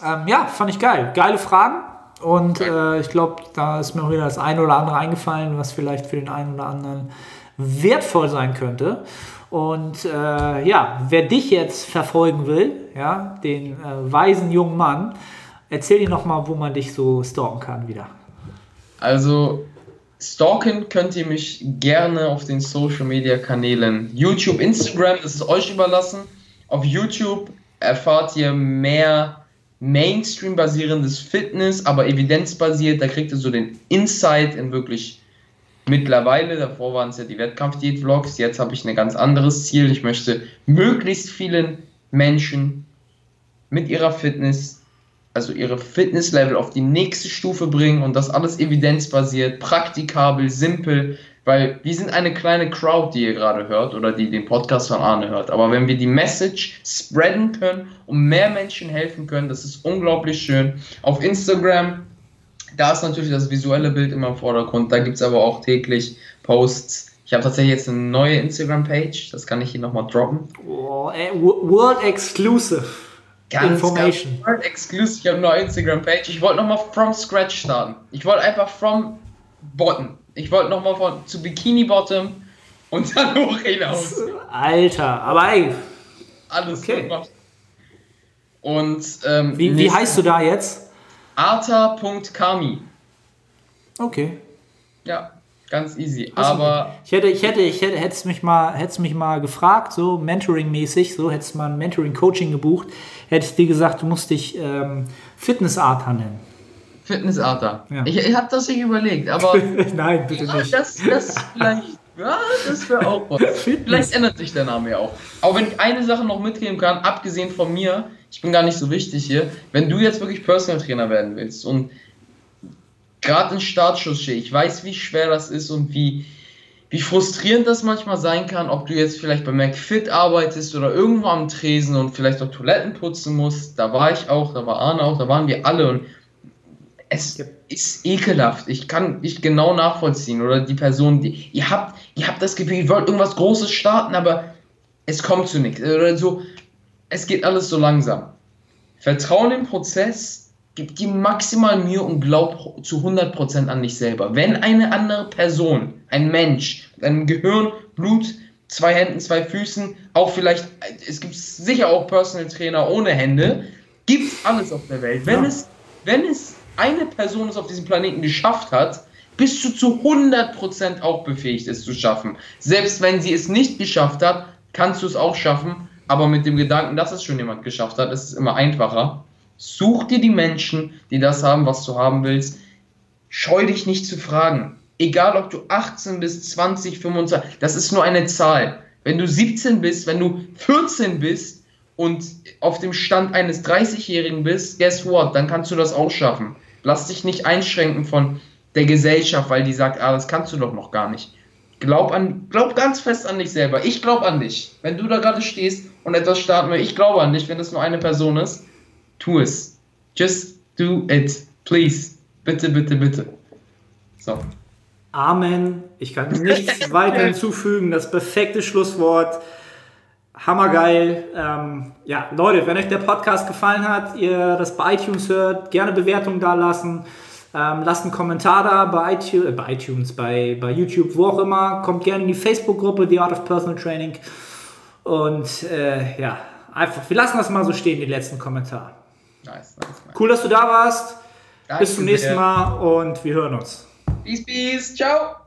Ähm, ja, fand ich geil. Geile Fragen. Und äh, ich glaube, da ist mir auch wieder das eine oder andere eingefallen, was vielleicht für den einen oder anderen wertvoll sein könnte. Und äh, ja, wer dich jetzt verfolgen will, ja, den äh, weisen jungen Mann, erzähl dir nochmal, wo man dich so stalken kann wieder. Also, stalken könnt ihr mich gerne auf den Social Media Kanälen YouTube, Instagram, das ist euch überlassen. Auf YouTube erfahrt ihr mehr Mainstream-basierendes Fitness, aber evidenzbasiert. Da kriegt ihr so den Insight in wirklich mittlerweile, davor waren es ja die Wettkampfdiät-Vlogs, jetzt habe ich ein ganz anderes Ziel. Ich möchte möglichst vielen Menschen mit ihrer Fitness, also ihre Fitnesslevel auf die nächste Stufe bringen und das alles evidenzbasiert, praktikabel, simpel, weil wir sind eine kleine Crowd, die ihr gerade hört oder die den Podcast von Arne hört. Aber wenn wir die Message spreaden können und mehr Menschen helfen können, das ist unglaublich schön. Auf Instagram da ist natürlich das visuelle Bild immer im Vordergrund. Da gibt es aber auch täglich Posts. Ich habe tatsächlich jetzt eine neue Instagram-Page, das kann ich hier nochmal droppen. Oh, ey, World Exclusive ganz, Information. Ganz World Exclusive, ich habe eine neue Instagram-Page. Ich wollte nochmal from scratch starten. Ich wollte einfach from bottom. Ich wollte nochmal von zu Bikini Bottom und dann hoch hinaus. Alter, aber ey. Alles Okay. gemacht. Und ähm, Wie, wie heißt du da jetzt? Arta.kami. Okay. Ja, ganz easy. Achso. Aber Ich hätte, ich hätte, ich hätte, hättest mich mal, hättest mich mal gefragt, so Mentoring-mäßig, so hättest mal ein Mentoring-Coaching gebucht, hätte ich dir gesagt, du musst dich ähm, Fitnessart nennen. Fitnessarter. Ja. Ich, ich habe das nicht überlegt, aber Nein, bitte nicht. das, das vielleicht, ja, das wäre auch was. Vielleicht ändert sich der Name ja auch. Aber wenn ich eine Sache noch mitgeben kann, abgesehen von mir, ich bin gar nicht so wichtig hier, wenn du jetzt wirklich Personal Trainer werden willst und gerade in Startschuss stehe, ich weiß, wie schwer das ist und wie, wie frustrierend das manchmal sein kann, ob du jetzt vielleicht bei McFit arbeitest oder irgendwo am Tresen und vielleicht auch Toiletten putzen musst. Da war ich auch, da war Arne auch, da waren wir alle und es ist ekelhaft. Ich kann nicht genau nachvollziehen. Oder die Person, die. Ihr habt, ihr habt das Gefühl, ihr wollt irgendwas Großes starten, aber es kommt zu nichts. Oder so. Es geht alles so langsam. Vertrauen im Prozess, gib dir maximal Mühe und glaub zu 100% an dich selber. Wenn eine andere Person, ein Mensch, mit einem Gehirn, Blut, zwei Händen, zwei Füßen, auch vielleicht, es gibt sicher auch Personal Trainer ohne Hände, gibt's alles auf der Welt. Wenn Ja. es, wenn es eine Person es auf diesem Planeten geschafft hat, bist du zu 100% auch befähigt, es zu schaffen. Selbst wenn sie es nicht geschafft hat, kannst du es auch schaffen, aber mit dem Gedanken, dass es schon jemand geschafft hat, ist es immer einfacher. Such dir die Menschen, die das haben, was du haben willst. Scheu dich nicht zu fragen. Egal, ob du 18 bist, 20, 25, das ist nur eine Zahl. Wenn du 17 bist, wenn du 14 bist und auf dem Stand eines 30-Jährigen bist, guess what, dann kannst du das auch schaffen. Lass dich nicht einschränken von der Gesellschaft, weil die sagt, ah, das kannst du doch noch gar nicht. Glaub, an, glaub ganz fest an dich selber. Ich glaube an dich. Wenn du da gerade stehst und etwas starten willst, ich glaube an dich, wenn das nur eine Person ist, tu es. Just do it. Please. Bitte, bitte, bitte. So. Amen. Ich kann nichts weiter hinzufügen. Das perfekte Schlusswort. Hammergeil. Ähm, ja, Leute, wenn euch der Podcast gefallen hat, ihr das bei iTunes hört, gerne Bewertung da lassen. Ähm, lasst einen Kommentar da bei iTunes, äh, bei, iTunes bei, bei YouTube, wo auch immer. Kommt gerne in die Facebook-Gruppe The Art of Personal Training. Und äh, ja, einfach, wir lassen das mal so stehen, die letzten Kommentare. Nice, nice, nice. Cool, dass du da warst. Danke Bis zum nächsten. Mal und wir hören uns. Peace, peace. Ciao.